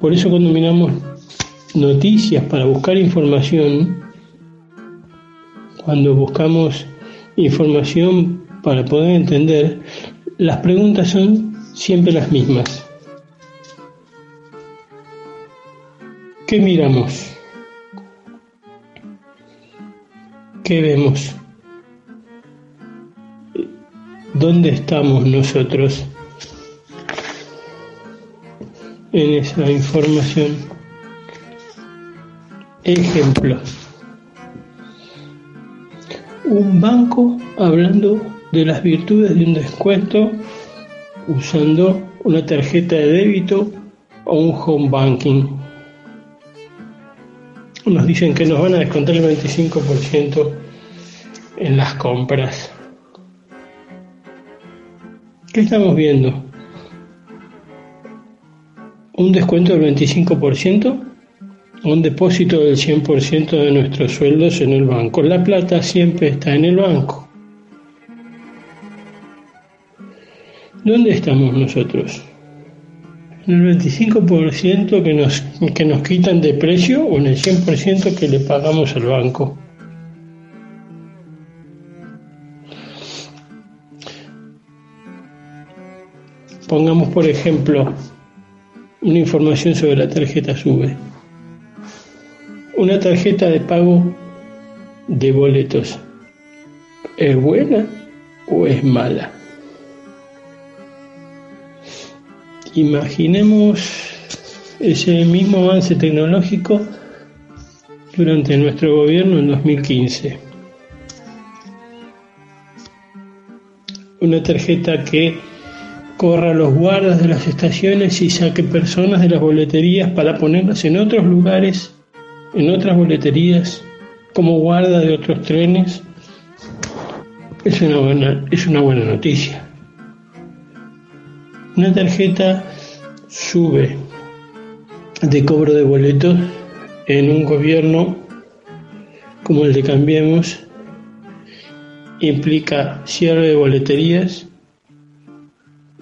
Por eso cuando miramos noticias para buscar información, cuando buscamos información para poder entender, las preguntas son siempre las mismas. ¿Qué miramos? ¿Qué vemos? ¿Dónde estamos nosotros en esa información? Ejemplo. Un banco hablando de las virtudes de un descuento usando una tarjeta de débito o un home banking. Nos dicen que nos van a descontar el 25% en las compras. ¿Qué estamos viendo? ¿Un descuento del 25%? Un depósito del 100% de nuestros sueldos en el banco. La plata siempre está en el banco. ¿Dónde estamos nosotros? ¿En el 25% que nos, que nos quitan de precio o en el 100% que le pagamos al banco? Pongamos, por ejemplo, una información sobre la tarjeta SUBE una tarjeta de pago de boletos es buena o es mala. Imaginemos ese mismo avance tecnológico durante nuestro gobierno en 2015. Una tarjeta que corra los guardas de las estaciones y saque personas de las boleterías para ponerlas en otros lugares en otras boleterías como guarda de otros trenes, es una buena, es una buena noticia. Una tarjeta sube de cobro de boletos en un gobierno como el de Cambiemos implica cierre de boleterías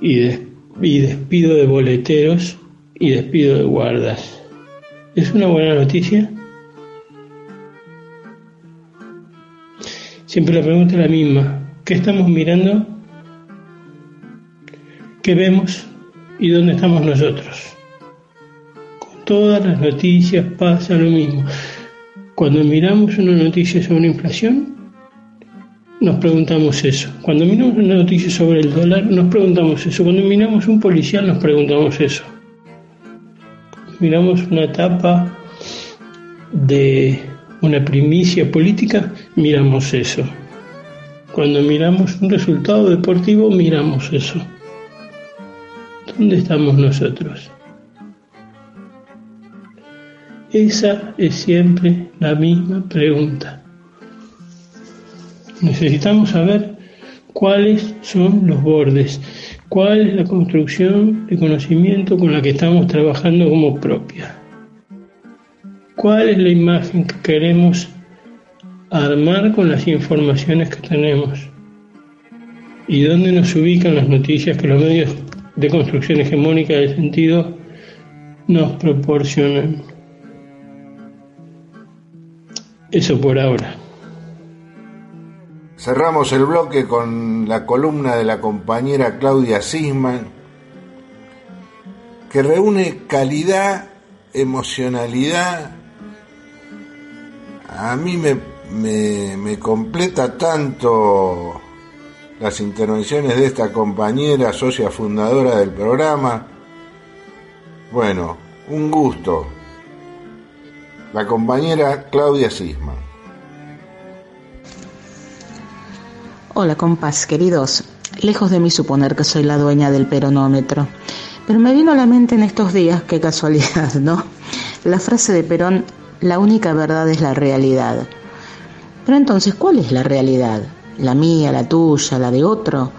y, y despido de boleteros y despido de guardas. ¿Es una buena noticia? Siempre la pregunta es la misma. ¿Qué estamos mirando? ¿Qué vemos? ¿Y dónde estamos nosotros? Con todas las noticias pasa lo mismo. Cuando miramos una noticia sobre inflación, nos preguntamos eso. Cuando miramos una noticia sobre el dólar, nos preguntamos eso. Cuando miramos un policial, nos preguntamos eso. Miramos una etapa de una primicia política, miramos eso. Cuando miramos un resultado deportivo, miramos eso. ¿Dónde estamos nosotros? Esa es siempre la misma pregunta. Necesitamos saber cuáles son los bordes, cuál es la construcción de conocimiento con la que estamos trabajando como propia cuál es la imagen que queremos armar con las informaciones que tenemos y dónde nos ubican las noticias que los medios de construcción hegemónica del sentido nos proporcionan. Eso por ahora. Cerramos el bloque con la columna de la compañera Claudia Sisman, que reúne calidad, emocionalidad a mí me, me, completa tanto las intervenciones de esta compañera, socia fundadora del programa. Bueno, un gusto. La compañera Claudia Sisma. Hola compás, queridos. Lejos de mí suponer que soy la dueña del peronómetro. Pero me vino a la mente en estos días, qué casualidad, ¿no? La frase de Perón la única verdad es la realidad. Pero entonces, ¿cuál es la realidad? ¿La mía, la tuya, la de otro?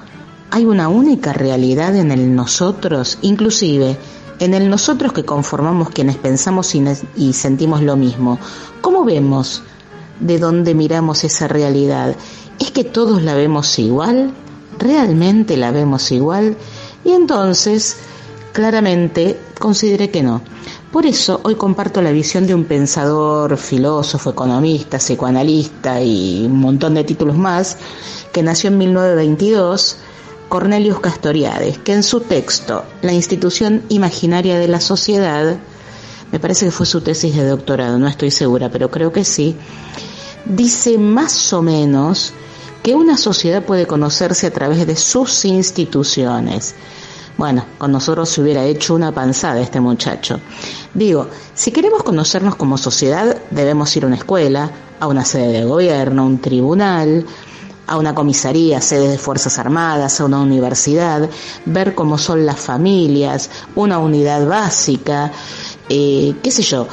Hay una única realidad en el nosotros, inclusive en el nosotros que conformamos quienes pensamos y, sentimos lo mismo. ¿Cómo vemos de dónde miramos esa realidad? ¿Es que todos la vemos igual? ¿Realmente la vemos igual? Y entonces, claramente, considere que no Por eso hoy comparto la visión de un pensador, filósofo, economista, psicoanalista y un montón de títulos más, que nació en 1922, Cornelius Castoriades, que en su texto, La institución imaginaria de la sociedad, me parece que fue su tesis de doctorado, no estoy segura, pero creo que sí, dice más o menos que una sociedad puede conocerse a través de sus instituciones. Bueno, con nosotros se hubiera hecho una panzada este muchacho. Digo, si queremos conocernos como sociedad, debemos ir a una escuela, a una sede de gobierno, un tribunal, a una comisaría, sede de Fuerzas Armadas, a una universidad, ver cómo son las familias, una unidad básica, eh, qué sé yo,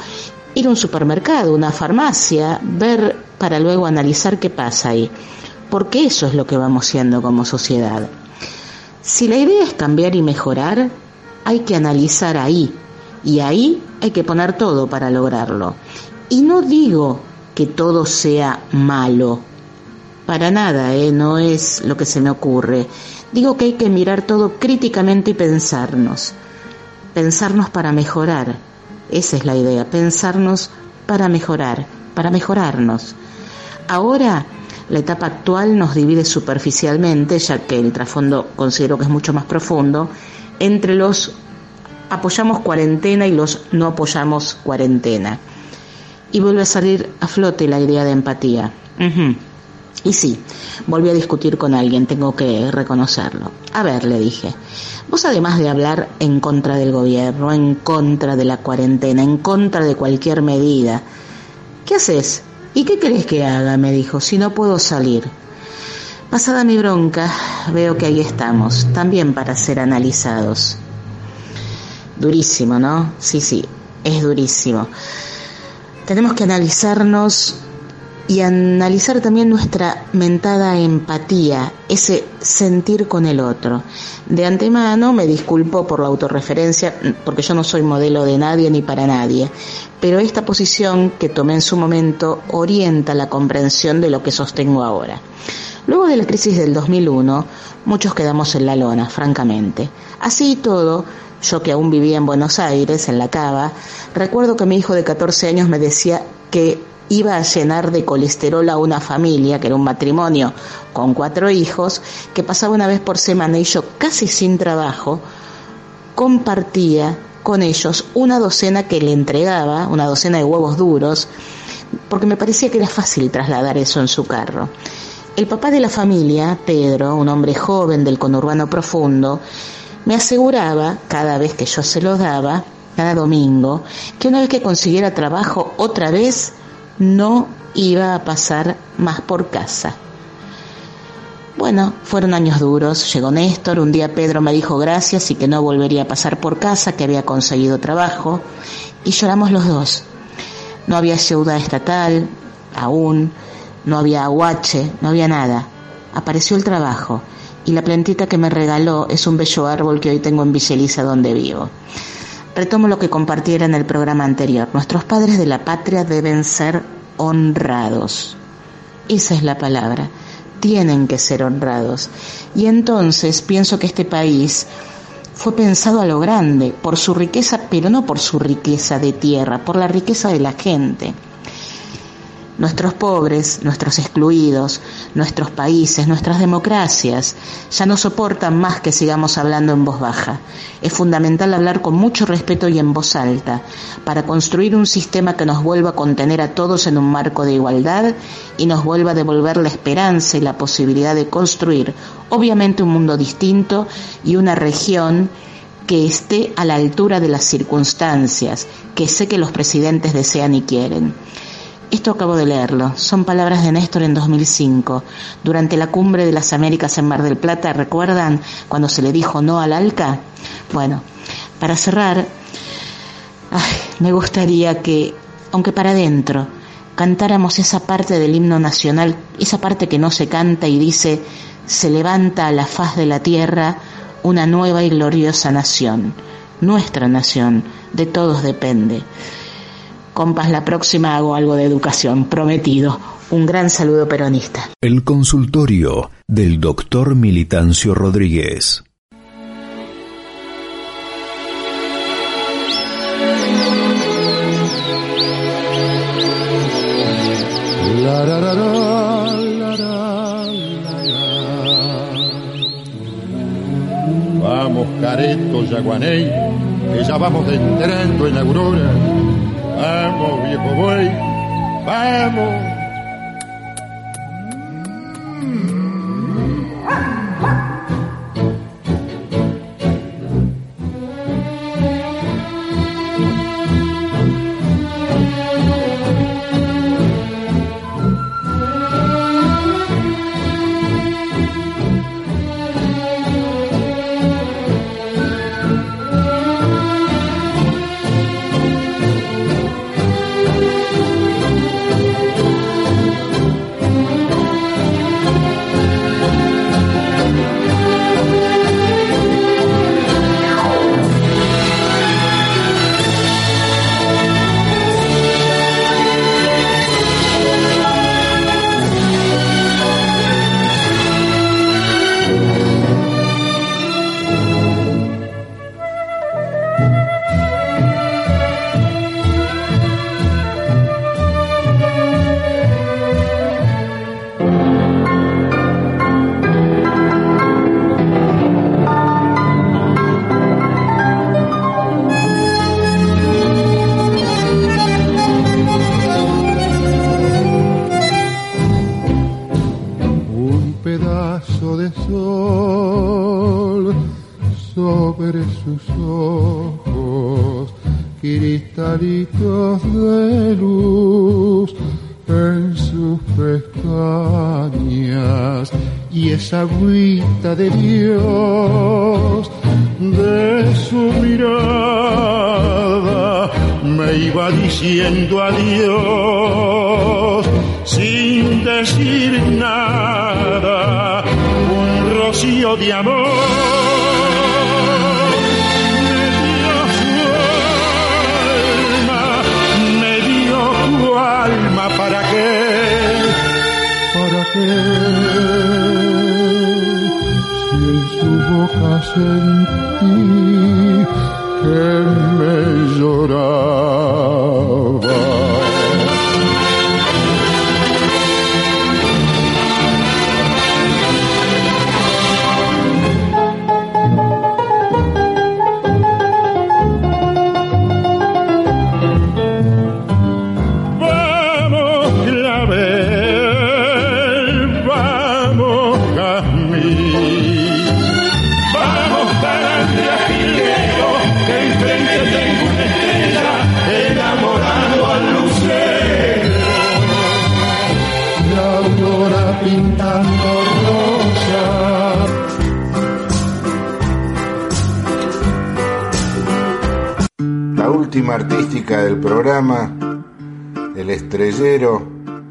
ir a un supermercado, una farmacia, ver para luego analizar qué pasa ahí. Porque eso es lo que vamos siendo como sociedad. Si la idea es cambiar y mejorar, hay que analizar ahí y ahí hay que poner todo para lograrlo. Y no digo que todo sea malo, para nada, ¿eh? no es lo que se me ocurre. Digo que hay que mirar todo críticamente y pensarnos. Pensarnos para mejorar. Esa es la idea, pensarnos para mejorar, para mejorarnos. Ahora la etapa actual nos divide superficialmente, ya que el trasfondo considero que es mucho más profundo, entre los apoyamos cuarentena y los no apoyamos cuarentena. Y vuelve a salir a flote la idea de empatía. Y sí, volví a discutir con alguien, tengo que reconocerlo. A ver, le dije, vos además de hablar en contra del gobierno, en contra de la cuarentena, en contra de cualquier medida, ¿qué haces ¿Y qué crees que haga? me dijo, si no puedo salir. Pasada mi bronca, veo que ahí estamos, también para ser analizados. Durísimo, ¿no? Sí, sí, es durísimo. Tenemos que analizarnos y analizar también nuestra mentada empatía, ese sentir con el otro. De antemano me disculpo por la autorreferencia, porque yo no soy modelo de nadie ni para nadie, pero esta posición que tomé en su momento orienta la comprensión de lo que sostengo ahora. Luego de la crisis del 2001, muchos quedamos en la lona, francamente. Así y todo, yo que aún vivía en Buenos Aires, en la cava, recuerdo que mi hijo de 14 años me decía que iba a llenar de colesterol a una familia, que era un matrimonio con cuatro hijos, que pasaba una vez por semana y yo casi sin trabajo compartía con ellos una docena que le entregaba, una docena de huevos duros, porque me parecía que era fácil trasladar eso en su carro. El papá de la familia, Pedro, un hombre joven del conurbano profundo, me aseguraba, cada vez que yo se lo daba, cada domingo, que una vez que consiguiera trabajo otra vez no iba a pasar más por casa. Bueno, fueron años duros. Llegó Néstor, un día Pedro me dijo gracias y que no volvería a pasar por casa, que había conseguido trabajo, y lloramos los dos. No había ciudad estatal, aún, no había aguache, no había nada. Apareció el trabajo, y la plantita que me regaló es un bello árbol que hoy tengo en Villeliza donde vivo. Retomo lo que compartiera en el programa anterior. Nuestros padres de la patria deben ser honrados. Esa es la palabra. Tienen que ser honrados. Y entonces pienso que este país fue pensado a lo grande, por su riqueza, pero no por su riqueza de tierra, por la riqueza de la gente. Nuestros pobres, nuestros excluidos, nuestros países, nuestras democracias ya no soportan más que sigamos hablando en voz baja. Es fundamental hablar con mucho respeto y en voz alta para construir un sistema que nos vuelva a contener a todos en un marco de igualdad y nos vuelva a devolver la esperanza y la posibilidad de construir, obviamente, un mundo distinto y una región que esté a la altura de las circunstancias que sé que los presidentes desean y quieren. Esto acabo de leerlo. Son palabras de Néstor en 2005, durante la cumbre de las Américas en Mar del Plata. ¿Recuerdan cuando se le dijo no al ALCA? Bueno, para cerrar, me gustaría que, aunque para adentro, cantáramos esa parte del himno nacional, esa parte que no se canta y dice, se levanta a la faz de la tierra una nueva y gloriosa nación. Nuestra nación, de todos depende. Compas, la próxima hago algo de educación, prometido. Un gran saludo peronista. El consultorio del doctor Militancio Rodríguez. La, Vamos, Careto, Yaguaney, que ya vamos entrando en la aurora Vamos, viejo buey, vamos. Del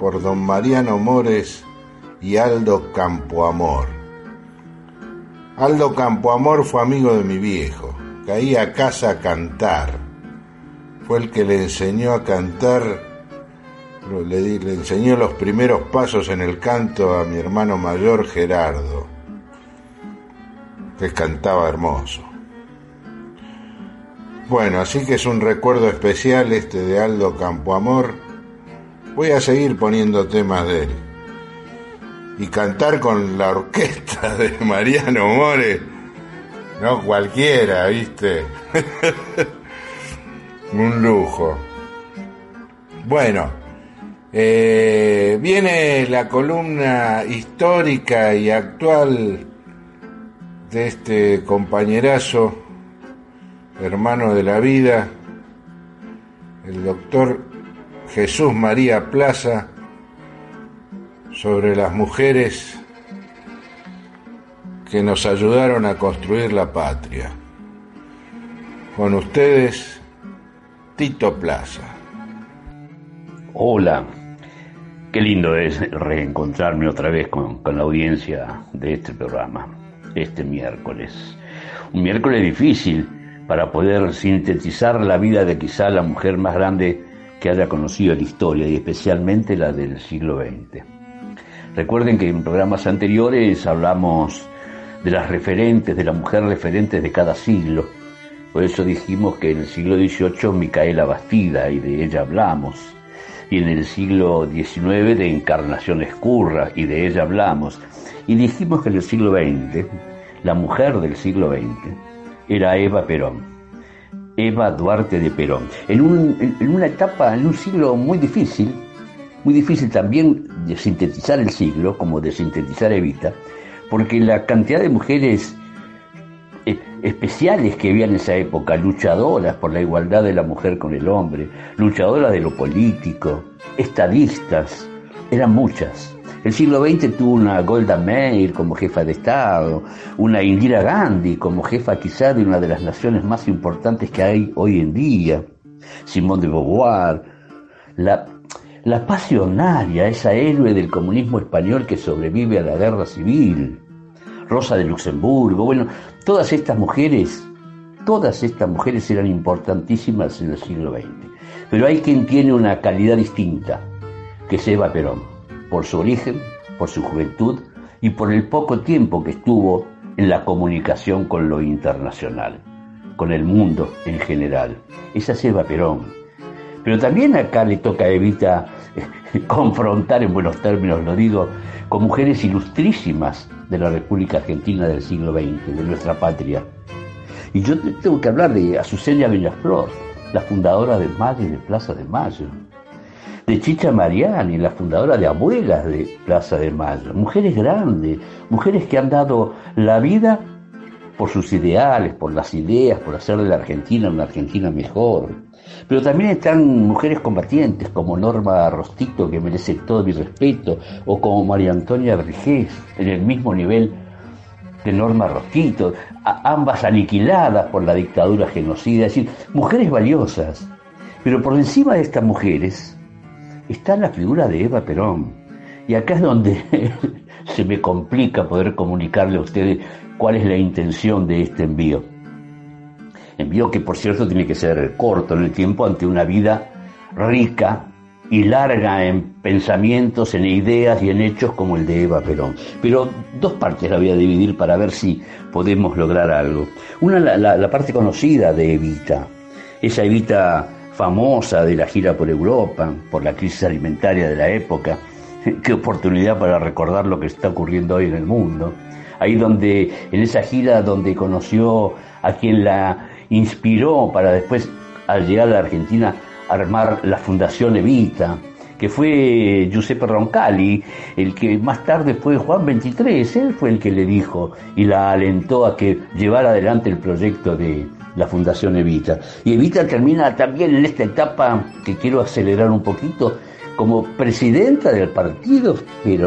Por don Mariano Mores y Aldo Campoamor. Aldo Campoamor fue amigo de mi viejo, caía a casa a cantar. Fue el que le enseñó a cantar, le, le enseñó los primeros pasos en el canto a mi hermano mayor Gerardo, que cantaba hermoso. Bueno, así que es un recuerdo especial este de Aldo Campoamor. Voy a seguir poniendo temas de él. Y cantar con la orquesta *laughs* de Mariano More. No cualquiera, ¿viste? *laughs* un lujo. Bueno, eh, viene la columna histórica y actual de este compañerazo hermano de la vida, el doctor Jesús María Plaza, sobre las mujeres que nos ayudaron a construir la patria. Con ustedes, Tito Plaza. Hola, qué lindo es reencontrarme otra vez con, con la audiencia de este programa, este miércoles. Un miércoles difícil, para poder sintetizar la vida de quizá la mujer más grande que haya conocido la historia y especialmente la del siglo XX. Recuerden que en programas anteriores hablamos de las referentes, de la mujer referentes de cada siglo. Por eso dijimos que en el siglo XVIII Micaela Bastida y de ella hablamos. y en el siglo XIX de Encarnación Escurra, y de ella hablamos. Y dijimos que en el siglo XX, la mujer del siglo XX, era Eva Perón. Eva Duarte de Perón. En, un, en, una etapa, en un siglo muy difícil, muy difícil también de sintetizar el siglo, como de sintetizar Evita, porque la cantidad de mujeres eh, especiales que había en esa época, luchadoras por la igualdad de la mujer con el hombre, luchadoras de lo político, estadistas, eran muchas. El siglo XX tuvo una Golda Meir como jefa de Estado, una Indira Gandhi como jefa quizá de una de las naciones más importantes que hay hoy en día, Simone de Beauvoir, la, la pasionaria, esa héroe del comunismo español que sobrevive a la guerra civil, Rosa de Luxemburgo, bueno, todas estas mujeres, todas estas mujeres eran importantísimas en el siglo XX. Pero hay quien tiene una calidad distinta, que es Eva Perón, por su origen, por su juventud y por el poco tiempo que estuvo en la comunicación con lo internacional, con el mundo en general. Esa es Eva Perón. Pero también acá le toca a Evita *laughs* confrontar, en buenos términos lo digo, con mujeres ilustrísimas de la República Argentina del siglo XX, de nuestra patria. Y yo tengo que hablar de Azucena Villaflor, la fundadora de Madre de Plaza de Mayo, de Chicha Mariani, la fundadora de Abuelas de Plaza de Mayo, mujeres grandes, mujeres que han dado la vida por sus ideales, por las ideas, por hacer de la Argentina una Argentina mejor. Pero también están mujeres combatientes como Norma Rostito, que merece todo mi respeto, o como María Antonia Vergés, en el mismo nivel de Norma Rostito, ambas aniquiladas por la dictadura genocida, es decir, mujeres valiosas. Pero por encima de estas mujeres está la figura de Eva Perón. Y acá es donde *laughs* se me complica poder comunicarle a ustedes cuál es la intención de este envío. Envío que por cierto tiene que ser corto en el tiempo ante una vida rica y larga en pensamientos, en ideas y en hechos como el de Eva Perón. Pero dos partes la voy a dividir para ver si podemos lograr algo. Una, la, la parte conocida de Evita, esa Evita famosa de la gira por Europa, por la crisis alimentaria de la época. *laughs* Qué oportunidad para recordar lo que está ocurriendo hoy en el mundo. Ahí donde, en esa gira donde conoció a quien la inspiró para después, al llegar a la Argentina, armar la Fundación Evita, que fue Giuseppe Roncalli, el que más tarde fue Juan 23, él fue el que le dijo y la alentó a que llevara adelante el proyecto de la Fundación Evita. Y Evita termina también en esta etapa que quiero acelerar un poquito como presidenta del partido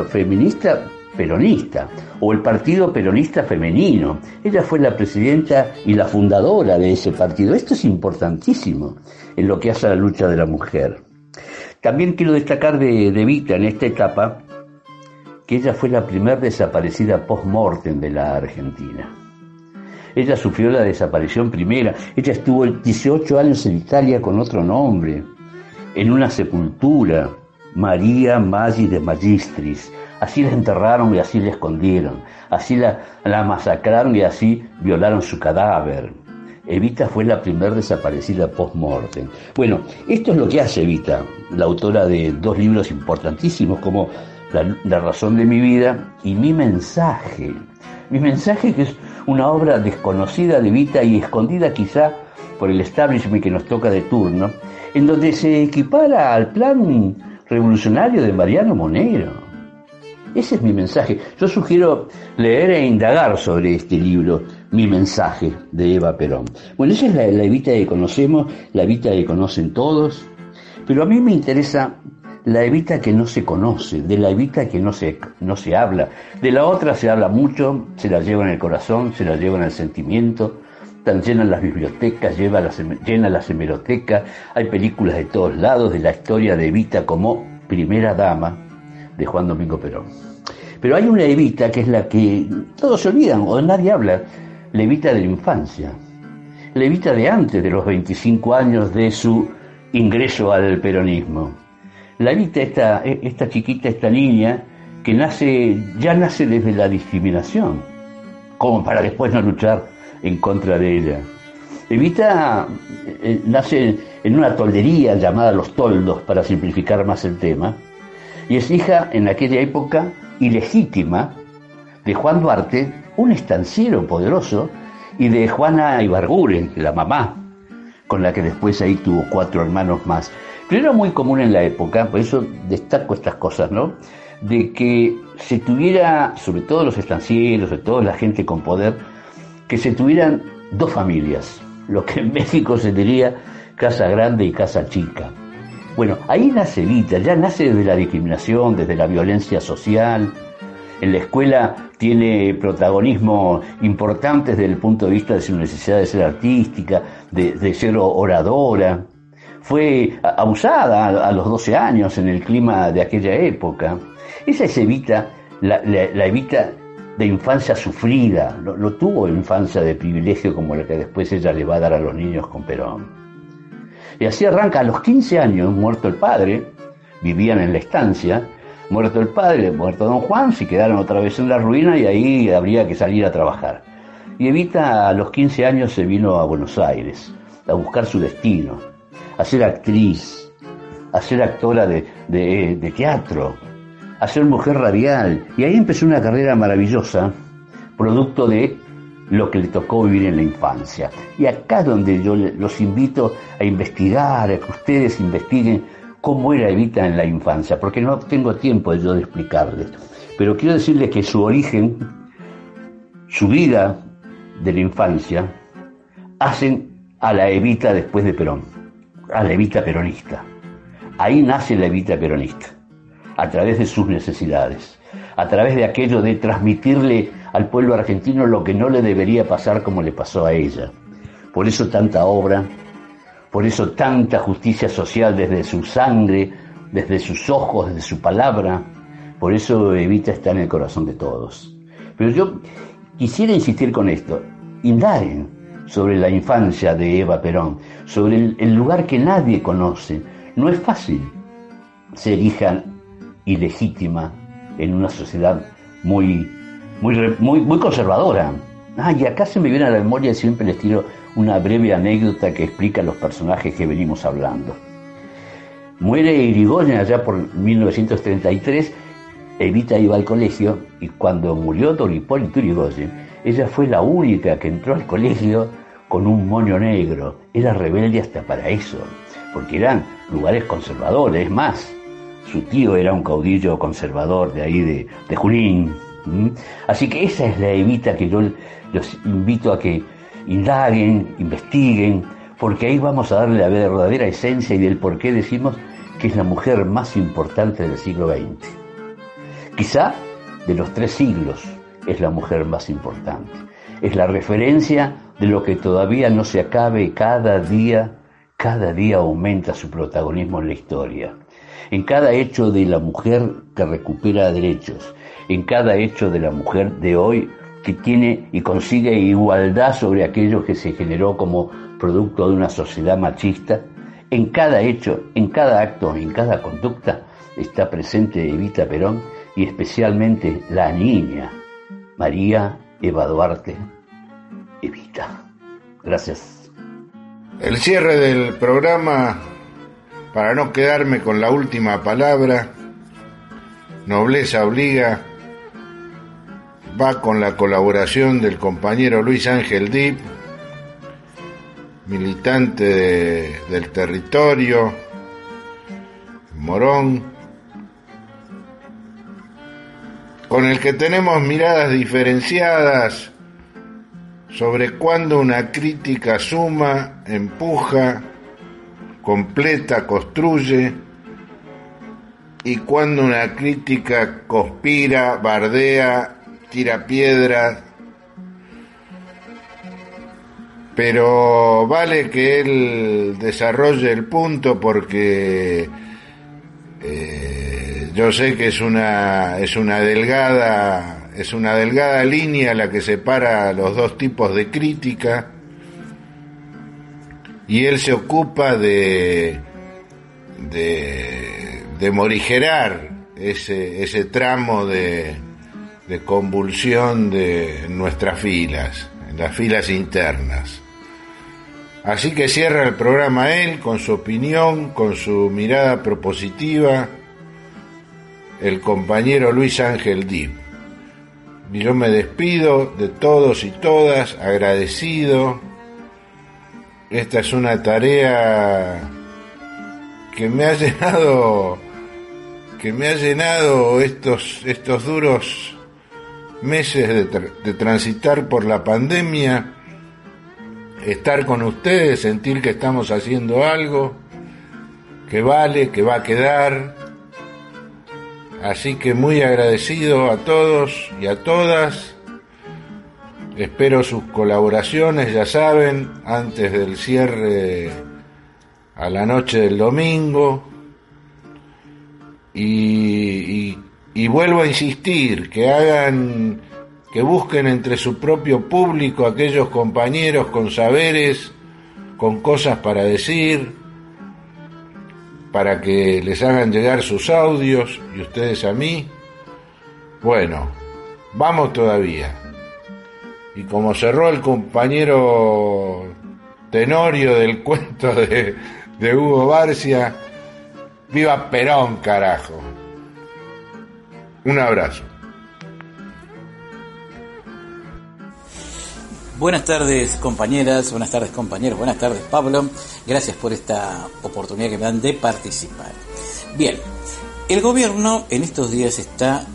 feminista peronista o el Partido Peronista Femenino. Ella fue la presidenta y la fundadora de ese partido. Esto es importantísimo en lo que hace a la lucha de la mujer. También quiero destacar de, de Vita en esta etapa que ella fue la primera desaparecida post-mortem de la Argentina. Ella sufrió la desaparición primera. Ella estuvo 18 años en Italia con otro nombre, en una sepultura, María Maggi de Magistris. Así la enterraron y así la escondieron. Así la, la masacraron y así violaron su cadáver. Evita fue la primera desaparecida post-mortem. Bueno, esto es lo que hace Evita, la autora de dos libros importantísimos como la, la, razón de mi vida y Mi mensaje. Mi mensaje que es una obra desconocida de Evita y escondida quizá por el establishment que nos toca de turno, en donde se equipara al plan revolucionario de Mariano Monero. Ese es mi mensaje. Yo sugiero leer e indagar sobre este libro, Mi mensaje, de Eva Perón. Bueno, esa es la, la Evita que conocemos, la Evita que conocen todos, pero a mí me interesa la Evita que no se conoce, de la Evita que no se, no se habla. De la otra se habla mucho, se la lleva en el corazón, se la lleva en el sentimiento, están llenas las bibliotecas, lleva las, llena las hemerotecas, hay películas de todos lados de la historia de Evita como primera dama de Juan Domingo Perón. Pero hay una Evita que es la que todos se olvidan o nadie habla, la Evita de la infancia, la Evita de antes de los 25 años de su ingreso al peronismo. La Evita, esta, esta chiquita, esta niña, que nace, ya nace desde la discriminación, como para después no luchar en contra de ella. Evita eh, nace en una toldería llamada Los Toldos, para simplificar más el tema, y es hija en aquella época ilegítima de Juan Duarte, un estanciero poderoso, y de Juana Ibarguren, la mamá, con la que después ahí tuvo cuatro hermanos más. Pero era muy común en la época, por eso destaco estas cosas, ¿no? De que se tuviera, sobre todo los estancieros, sobre todo la gente con poder, que se tuvieran dos familias, lo que en *laughs* México se diría casa grande y casa chica. Bueno, ahí nace Evita, ya nace desde la discriminación, desde la violencia social. En la escuela tiene protagonismo importante desde el punto de vista de su necesidad de ser artística, de, ser oradora. Fue abusada a, los 12 años en el clima de aquella época. Esa es Evita, la, Evita de infancia sufrida, no, tuvo infancia de privilegio como la que después ella le va a dar a los niños con Perón. Y así arranca a los 15 años, muerto el padre, vivían en la estancia, muerto el padre, muerto don Juan, se quedaron otra vez en la ruina y ahí habría que salir a trabajar. Y Evita a los 15 años se vino a Buenos Aires a buscar su destino, a ser actriz, a ser actora de, teatro, a ser mujer radial. Y ahí empezó una carrera maravillosa, producto de lo que le tocó vivir en la infancia. Y acá donde yo los invito a investigar, a que ustedes investiguen cómo era Evita en la infancia, porque no tengo tiempo yo de explicarles. Pero quiero decirles que su origen, su vida de la infancia, hacen a la Evita después de Perón, a la Evita peronista. Ahí nace la Evita peronista, a través de sus necesidades, a través de aquello de transmitirle al pueblo argentino lo que no le debería pasar como le pasó a ella. Por eso tanta obra, por eso tanta justicia social desde su sangre, desde sus ojos, desde su palabra. Por eso Evita está en el corazón de todos. Pero yo quisiera insistir con esto. Indaguen sobre la infancia de Eva Perón, sobre el, lugar que nadie conoce. No es fácil ser hija ilegítima en una sociedad muy muy, muy, muy conservadora. Ah, y acá se me viene a la memoria y siempre les tiro una breve anécdota que explica los personajes que venimos hablando. Muere Irigoyen allá por 1933, Evita iba al colegio y cuando murió Don Hipólito Irigoyen, ella fue la única que entró al colegio con un moño negro. Era rebelde hasta para eso, porque eran lugares conservadores. Es más, su tío era un caudillo conservador de ahí de, de Junín, Así que esa es la evita que yo los invito a que indaguen, investiguen, porque ahí vamos a darle la verdadera esencia y del por qué decimos que es la mujer más importante del siglo XX. Quizá de los tres siglos es la mujer más importante. Es la referencia de lo que todavía no se acabe cada día, cada día aumenta su protagonismo en la historia. En cada hecho de la mujer que recupera derechos, en cada hecho de la mujer de hoy que tiene y consigue igualdad sobre aquello que se generó como producto de una sociedad machista, en cada hecho, en cada acto, en cada conducta está presente Evita Perón y especialmente la niña María Eva Duarte Evita. Gracias. El cierre del programa, para no quedarme con la última palabra, nobleza obliga, va con la colaboración del compañero Luis Ángel Dip, militante del territorio, Morón, con el que tenemos miradas diferenciadas sobre cuándo una crítica suma, empuja, completa, construye, y cuando una crítica conspira, bardea tira piedras, pero vale que él desarrolle el punto porque eh, yo sé que es una es una delgada es una delgada línea la que separa los dos tipos de crítica y él se ocupa de de, morigerar ese, ese tramo de, de convulsión de nuestras filas, en las filas internas. Así que cierra el programa él con su opinión, con su mirada propositiva, el compañero Luis Ángel Dib. Y yo me despido de todos y todas, agradecido. Esta es una tarea que me ha *laughs* llenado, que me ha llenado estos, estos duros meses de transitar por la pandemia, estar con ustedes, sentir que estamos haciendo algo, que vale, que va a quedar, Así que muy agradecido a todos y a todas. Espero sus colaboraciones, ya saben, antes del cierre a la noche del domingo. Y, vuelvo a insistir, que hagan, que busquen entre su propio público aquellos compañeros con saberes, con cosas para decir, para que les hagan llegar sus audios y ustedes a mí. Bueno, vamos todavía. Y como cerró el compañero Tenorio del *laughs* cuento de, de Hugo Barcia, viva Perón, carajo. Un abrazo. Buenas tardes compañeras, buenas tardes compañeros, buenas tardes Pablo. Gracias por esta oportunidad que me dan de participar. Bien, el gobierno en estos días está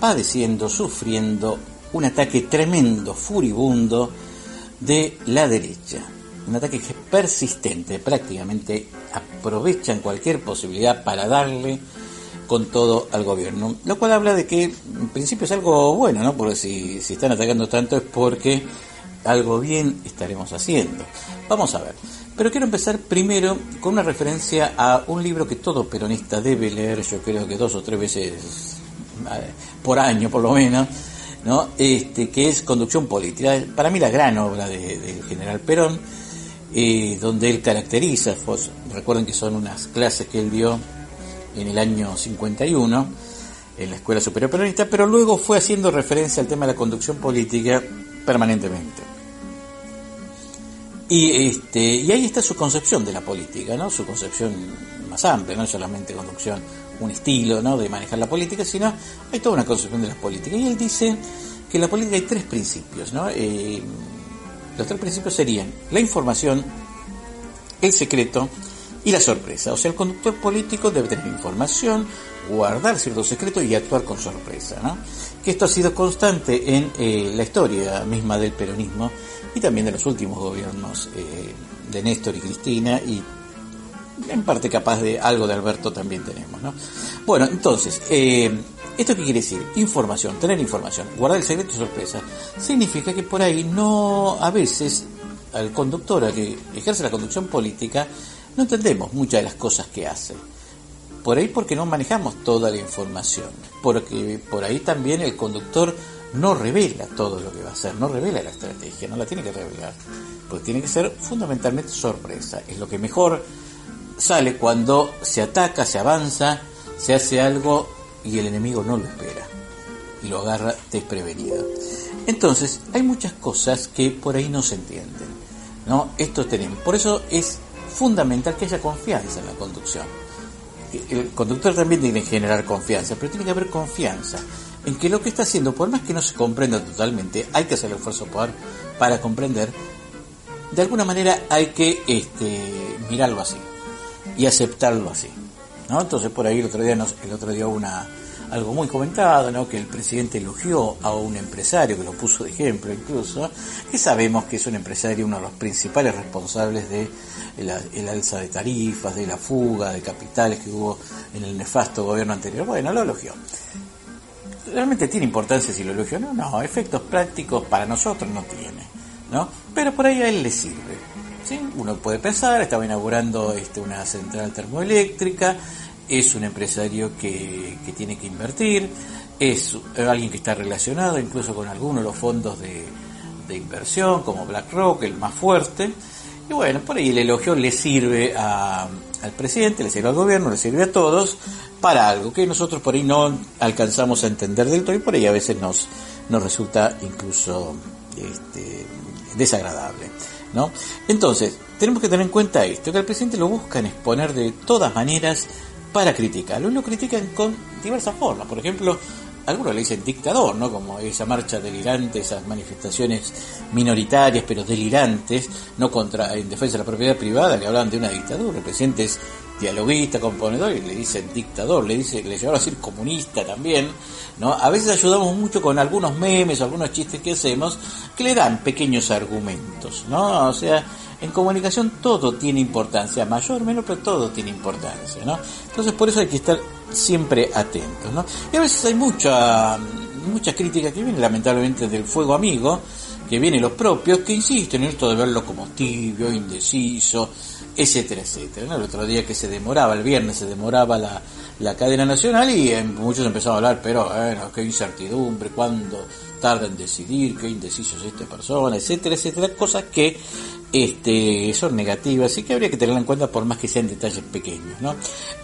padeciendo, sufriendo un ataque tremendo, furibundo de la derecha. Un ataque que es persistente, prácticamente aprovechan cualquier posibilidad para darle con todo al gobierno. Lo cual habla de que en principio es algo bueno, ¿no? Porque si, si están atacando tanto es porque algo bien estaremos haciendo. Vamos a ver. Pero quiero empezar primero con una referencia a un libro que todo peronista debe leer, yo creo que dos o tres veces eh, por año por lo menos, ¿no? este, que es Conducción Política. Para mí la gran obra del general Perón, eh, donde él caracteriza, pues, recuerden que son unas clases que él dio en el año 51 en la Escuela Superior Peronista, pero luego fue haciendo referencia al tema de la conducción política permanentemente. Y, este, y ahí está su concepción de la política, ¿no? Su concepción más amplia, no solamente conducción, un estilo, ¿no? De manejar la política, sino hay toda una concepción de la política. Y él dice que en la política hay tres principios, ¿no? Eh, los tres principios serían la información, el secreto y la sorpresa. O sea, el conductor político debe tener información, guardar ciertos secretos y actuar con sorpresa, ¿no? Que esto ha sido constante en eh, la historia misma del peronismo y también de los últimos gobiernos eh, de Néstor y Cristina y en parte capaz de algo de Alberto también tenemos, ¿no? Bueno, entonces, eh, ¿esto qué quiere decir? Información, tener información, guardar el secreto sorpresa, significa que por ahí no, a veces, al conductor, a que ejerce la conducción política, no entendemos muchas de las cosas que hace. Por ahí porque no manejamos toda la información, porque por ahí también el conductor no revela todo lo que va a hacer, no revela la estrategia, no la tiene que revelar, porque tiene que ser fundamentalmente sorpresa. Es lo que mejor sale cuando se ataca, se avanza, se hace algo y el enemigo no lo espera y lo agarra desprevenido. Entonces, hay muchas cosas que por ahí no se entienden. ¿no? Esto tenemos. Por eso es fundamental que haya confianza en la conducción. El conductor también tiene que generar confianza, pero tiene que haber confianza en que lo que está haciendo, por más que no se comprenda totalmente, hay que hacer el esfuerzo para, para comprender, de alguna manera hay que este, mirarlo así y aceptarlo así. ¿no? Entonces por ahí el otro día, nos, el otro día una, algo muy comentado, ¿no? que el presidente elogió a un empresario, que lo puso de ejemplo incluso, que sabemos que es un empresario, uno de los principales responsables de el, alza de tarifas, de la fuga de capitales que hubo en el nefasto gobierno anterior. Bueno, lo elogió realmente tiene importancia si lo elogio o no, no, efectos prácticos para nosotros no tiene, ¿no? Pero por ahí a él le sirve, ¿sí? Uno puede pensar, estaba inaugurando este, una central termoeléctrica, es un empresario que, que tiene que invertir, es alguien que está relacionado incluso con algunos de los fondos de, de inversión, como BlackRock, el más fuerte, y bueno, por ahí el elogio le sirve a, al presidente, le sirve al gobierno, le sirve a todos para algo que nosotros por ahí no alcanzamos a entender del todo y por ahí a veces nos, nos resulta incluso este, desagradable. ¿no? Entonces, tenemos que tener en cuenta esto, que el presidente lo buscan exponer de todas maneras para criticarlo. Y lo critican con diversas formas. Por ejemplo, algunos le dicen dictador, ¿no? Como esa marcha delirante, esas manifestaciones minoritarias pero delirantes, no contra en defensa de la propiedad privada, que hablan de una dictadura. El presidente es dialoguista, componedor y le dicen dictador, le dice, le llevaron a decir comunista también, ¿no? A veces ayudamos mucho con algunos memes o algunos chistes que hacemos que le dan pequeños argumentos, ¿no? O sea, en comunicación todo tiene importancia, mayor o menor, pero todo tiene importancia, ¿no? Entonces por eso hay que estar siempre atentos, ¿no? Y a veces hay mucha, mucha crítica que viene lamentablemente del fuego amigo, que viene los propios, que insisten en esto de verlo como tibio, indeciso, etcétera, etcétera. El otro día que se demoraba, el viernes se demoraba la, la cadena nacional y eh, muchos empezaron a hablar, pero bueno, qué incertidumbre, cuándo tarda en decidir, qué indeciso es esta persona, etcétera, etcétera, cosas que este, son negativas y que habría que tenerla en cuenta por más que sean detalles pequeños.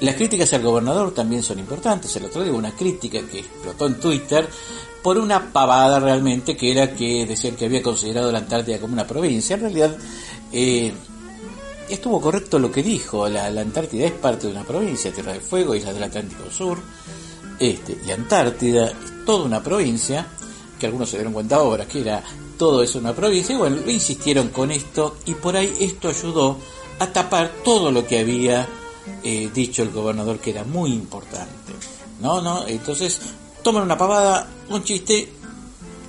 Las críticas al gobernador también son importantes. El otro día hubo una crítica que explotó en Twitter por una pavada realmente que era que decían que había considerado la Antártida como una provincia. En realidad eh, estuvo correcto lo que dijo. La, Antártida es parte de una provincia, Tierra del Fuego, Isla del Atlántico Sur. Este, y Antártida es toda una provincia que algunos se dieron cuenta ahora que era todo eso una provincia, y bueno, insistieron con esto y por ahí esto ayudó a tapar todo lo que había eh, dicho el gobernador que era muy importante. No, no, entonces toman una pavada, un chiste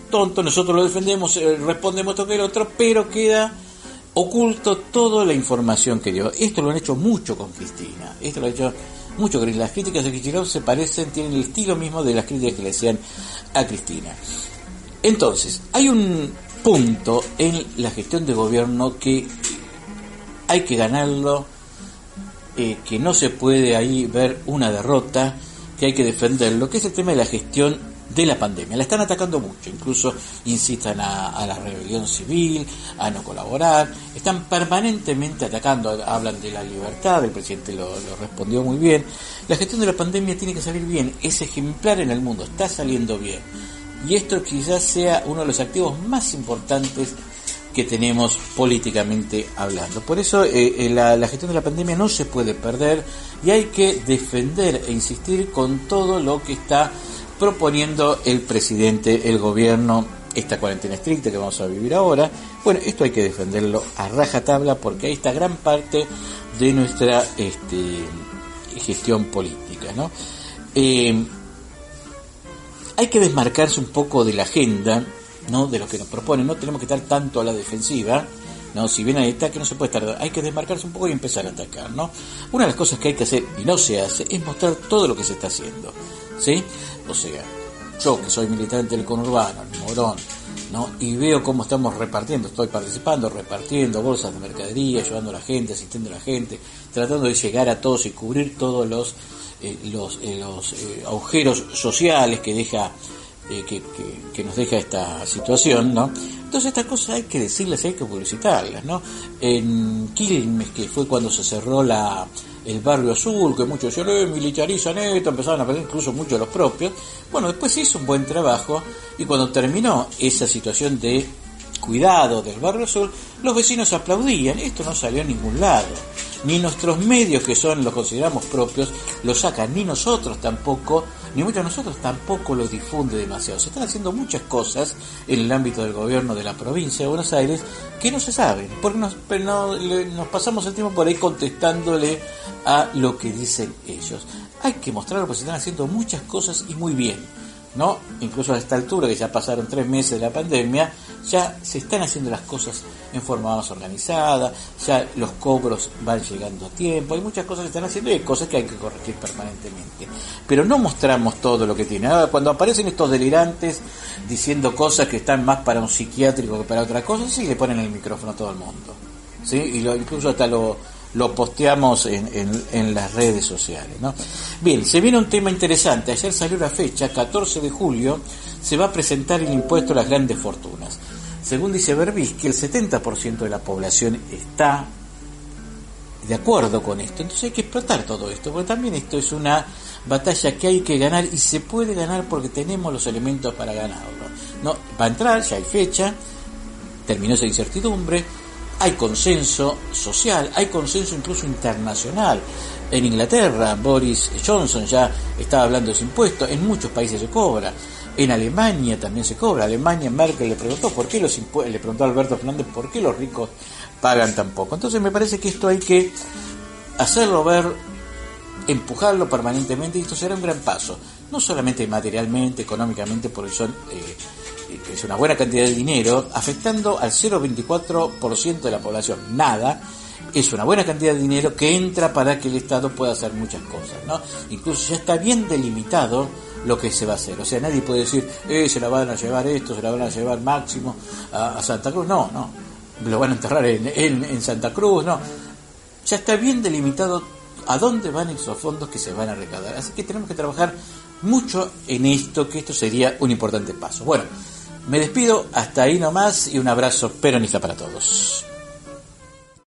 tonto, nosotros lo defendemos, eh, respondemos todo que el otro, pero queda oculto toda la información que dio. Esto lo han hecho mucho con Cristina, esto lo ha hecho mucho las críticas de Cristina se parecen, tienen el estilo mismo de las críticas que le hacían a Cristina. Entonces, hay un punto en la gestión de gobierno que hay que ganarlo, eh, que no se puede ahí ver una derrota, que hay que defenderlo, que es el tema de la gestión de la pandemia. La están atacando mucho, incluso incitan a, la rebelión civil, a no colaborar, están permanentemente atacando, hablan de la libertad, el presidente lo, lo respondió muy bien. La gestión de la pandemia tiene que salir bien, es ejemplar en el mundo, está saliendo bien y esto quizás sea uno de los activos más importantes que tenemos políticamente hablando. Por eso eh, eh, la, gestión de la pandemia no se puede perder y hay que defender e insistir con todo lo que está proponiendo el presidente, el gobierno, esta cuarentena estricta que vamos a vivir ahora. Bueno, esto hay que defenderlo a rajatabla porque ahí está gran parte de nuestra este, gestión política. ¿no? Eh, hay que desmarcarse un poco de la agenda, ¿no? De lo que nos proponen, no tenemos que estar tanto a la defensiva, ¿no? Si bien hay ataque no se puede estar, hay que desmarcarse un poco y empezar a atacar, ¿no? Una de las cosas que hay que hacer y no se hace es mostrar todo lo que se está haciendo, ¿sí? O sea, yo que soy militante del conurbano, el Morón, ¿no? Y veo cómo estamos repartiendo, estoy participando, repartiendo bolsas de mercadería, ayudando a la gente, asistiendo a la gente, tratando de llegar a todos y cubrir todos los eh, los, eh, los eh, agujeros sociales que deja que, que, nos deja esta situación, ¿no? Entonces estas cosas hay que decirlas, hay que publicitarlas, ¿no? En Quilmes, que fue cuando se cerró la, el barrio azul, que muchos decían, eh, militarizan esto, empezaban a perder incluso muchos los propios. Bueno, después hizo un buen trabajo y cuando terminó esa situación de cuidado del barrio azul, los vecinos aplaudían. Esto no salió a ningún lado. Ni nuestros medios, que son los consideramos propios, lo sacan, ni nosotros tampoco, ni muchos de nosotros tampoco lo difunde demasiado. Se están haciendo muchas cosas en el ámbito del gobierno de la provincia de Buenos Aires que no se saben, porque nos, nos pasamos el tiempo por ahí contestándole a lo que dicen ellos. Hay que mostrar que se están haciendo muchas cosas y muy bien ¿no? Incluso a esta altura, que ya pasaron tres meses de la pandemia, ya se están haciendo las cosas en forma más organizada, ya los cobros van llegando a tiempo, hay muchas cosas que están haciendo y hay cosas que hay que corregir permanentemente. Pero no mostramos todo lo que tiene. cuando aparecen estos delirantes diciendo cosas que están más para un psiquiátrico que para otra cosa, sí le ponen el micrófono a todo el mundo. ¿sí? Y lo, incluso hasta lo lo posteamos en, en, las redes sociales. ¿no? Bien, se viene un tema interesante. Ayer salió la fecha, 14 de julio, se va a presentar el impuesto a las grandes fortunas. Según dice que el 70% de la población está de acuerdo con esto. Entonces hay que explotar todo esto, porque también esto es una batalla que hay que ganar y se puede ganar porque tenemos los elementos para ganarlo. No, va a entrar, ya hay fecha, terminó esa incertidumbre, hay consenso social, hay consenso incluso internacional. En Inglaterra, Boris Johnson ya estaba hablando de ese impuesto, en muchos países se cobra. En Alemania también se cobra. Alemania, Merkel le preguntó por qué los impuestos, le preguntó a Alberto Fernández por qué los ricos pagan tan poco. Entonces me parece que esto hay que hacerlo ver, empujarlo permanentemente y esto será un gran paso. No solamente materialmente, económicamente, porque son eh, es una buena cantidad de dinero, afectando al 0,24% de la población. Nada, es una buena cantidad de dinero que entra para que el Estado pueda hacer muchas cosas, ¿no? Incluso ya está bien delimitado lo que se va a hacer. O sea, nadie puede decir, eh, se la van a llevar esto, se la van a llevar máximo a, Santa Cruz. No, no. Lo van a enterrar en, en, Santa Cruz, no. Ya está bien delimitado a dónde van esos fondos que se van a recaudar. Así que tenemos que trabajar mucho en esto, que esto sería un importante paso. Bueno, me despido hasta ahí nomás y un abrazo peronista para todos.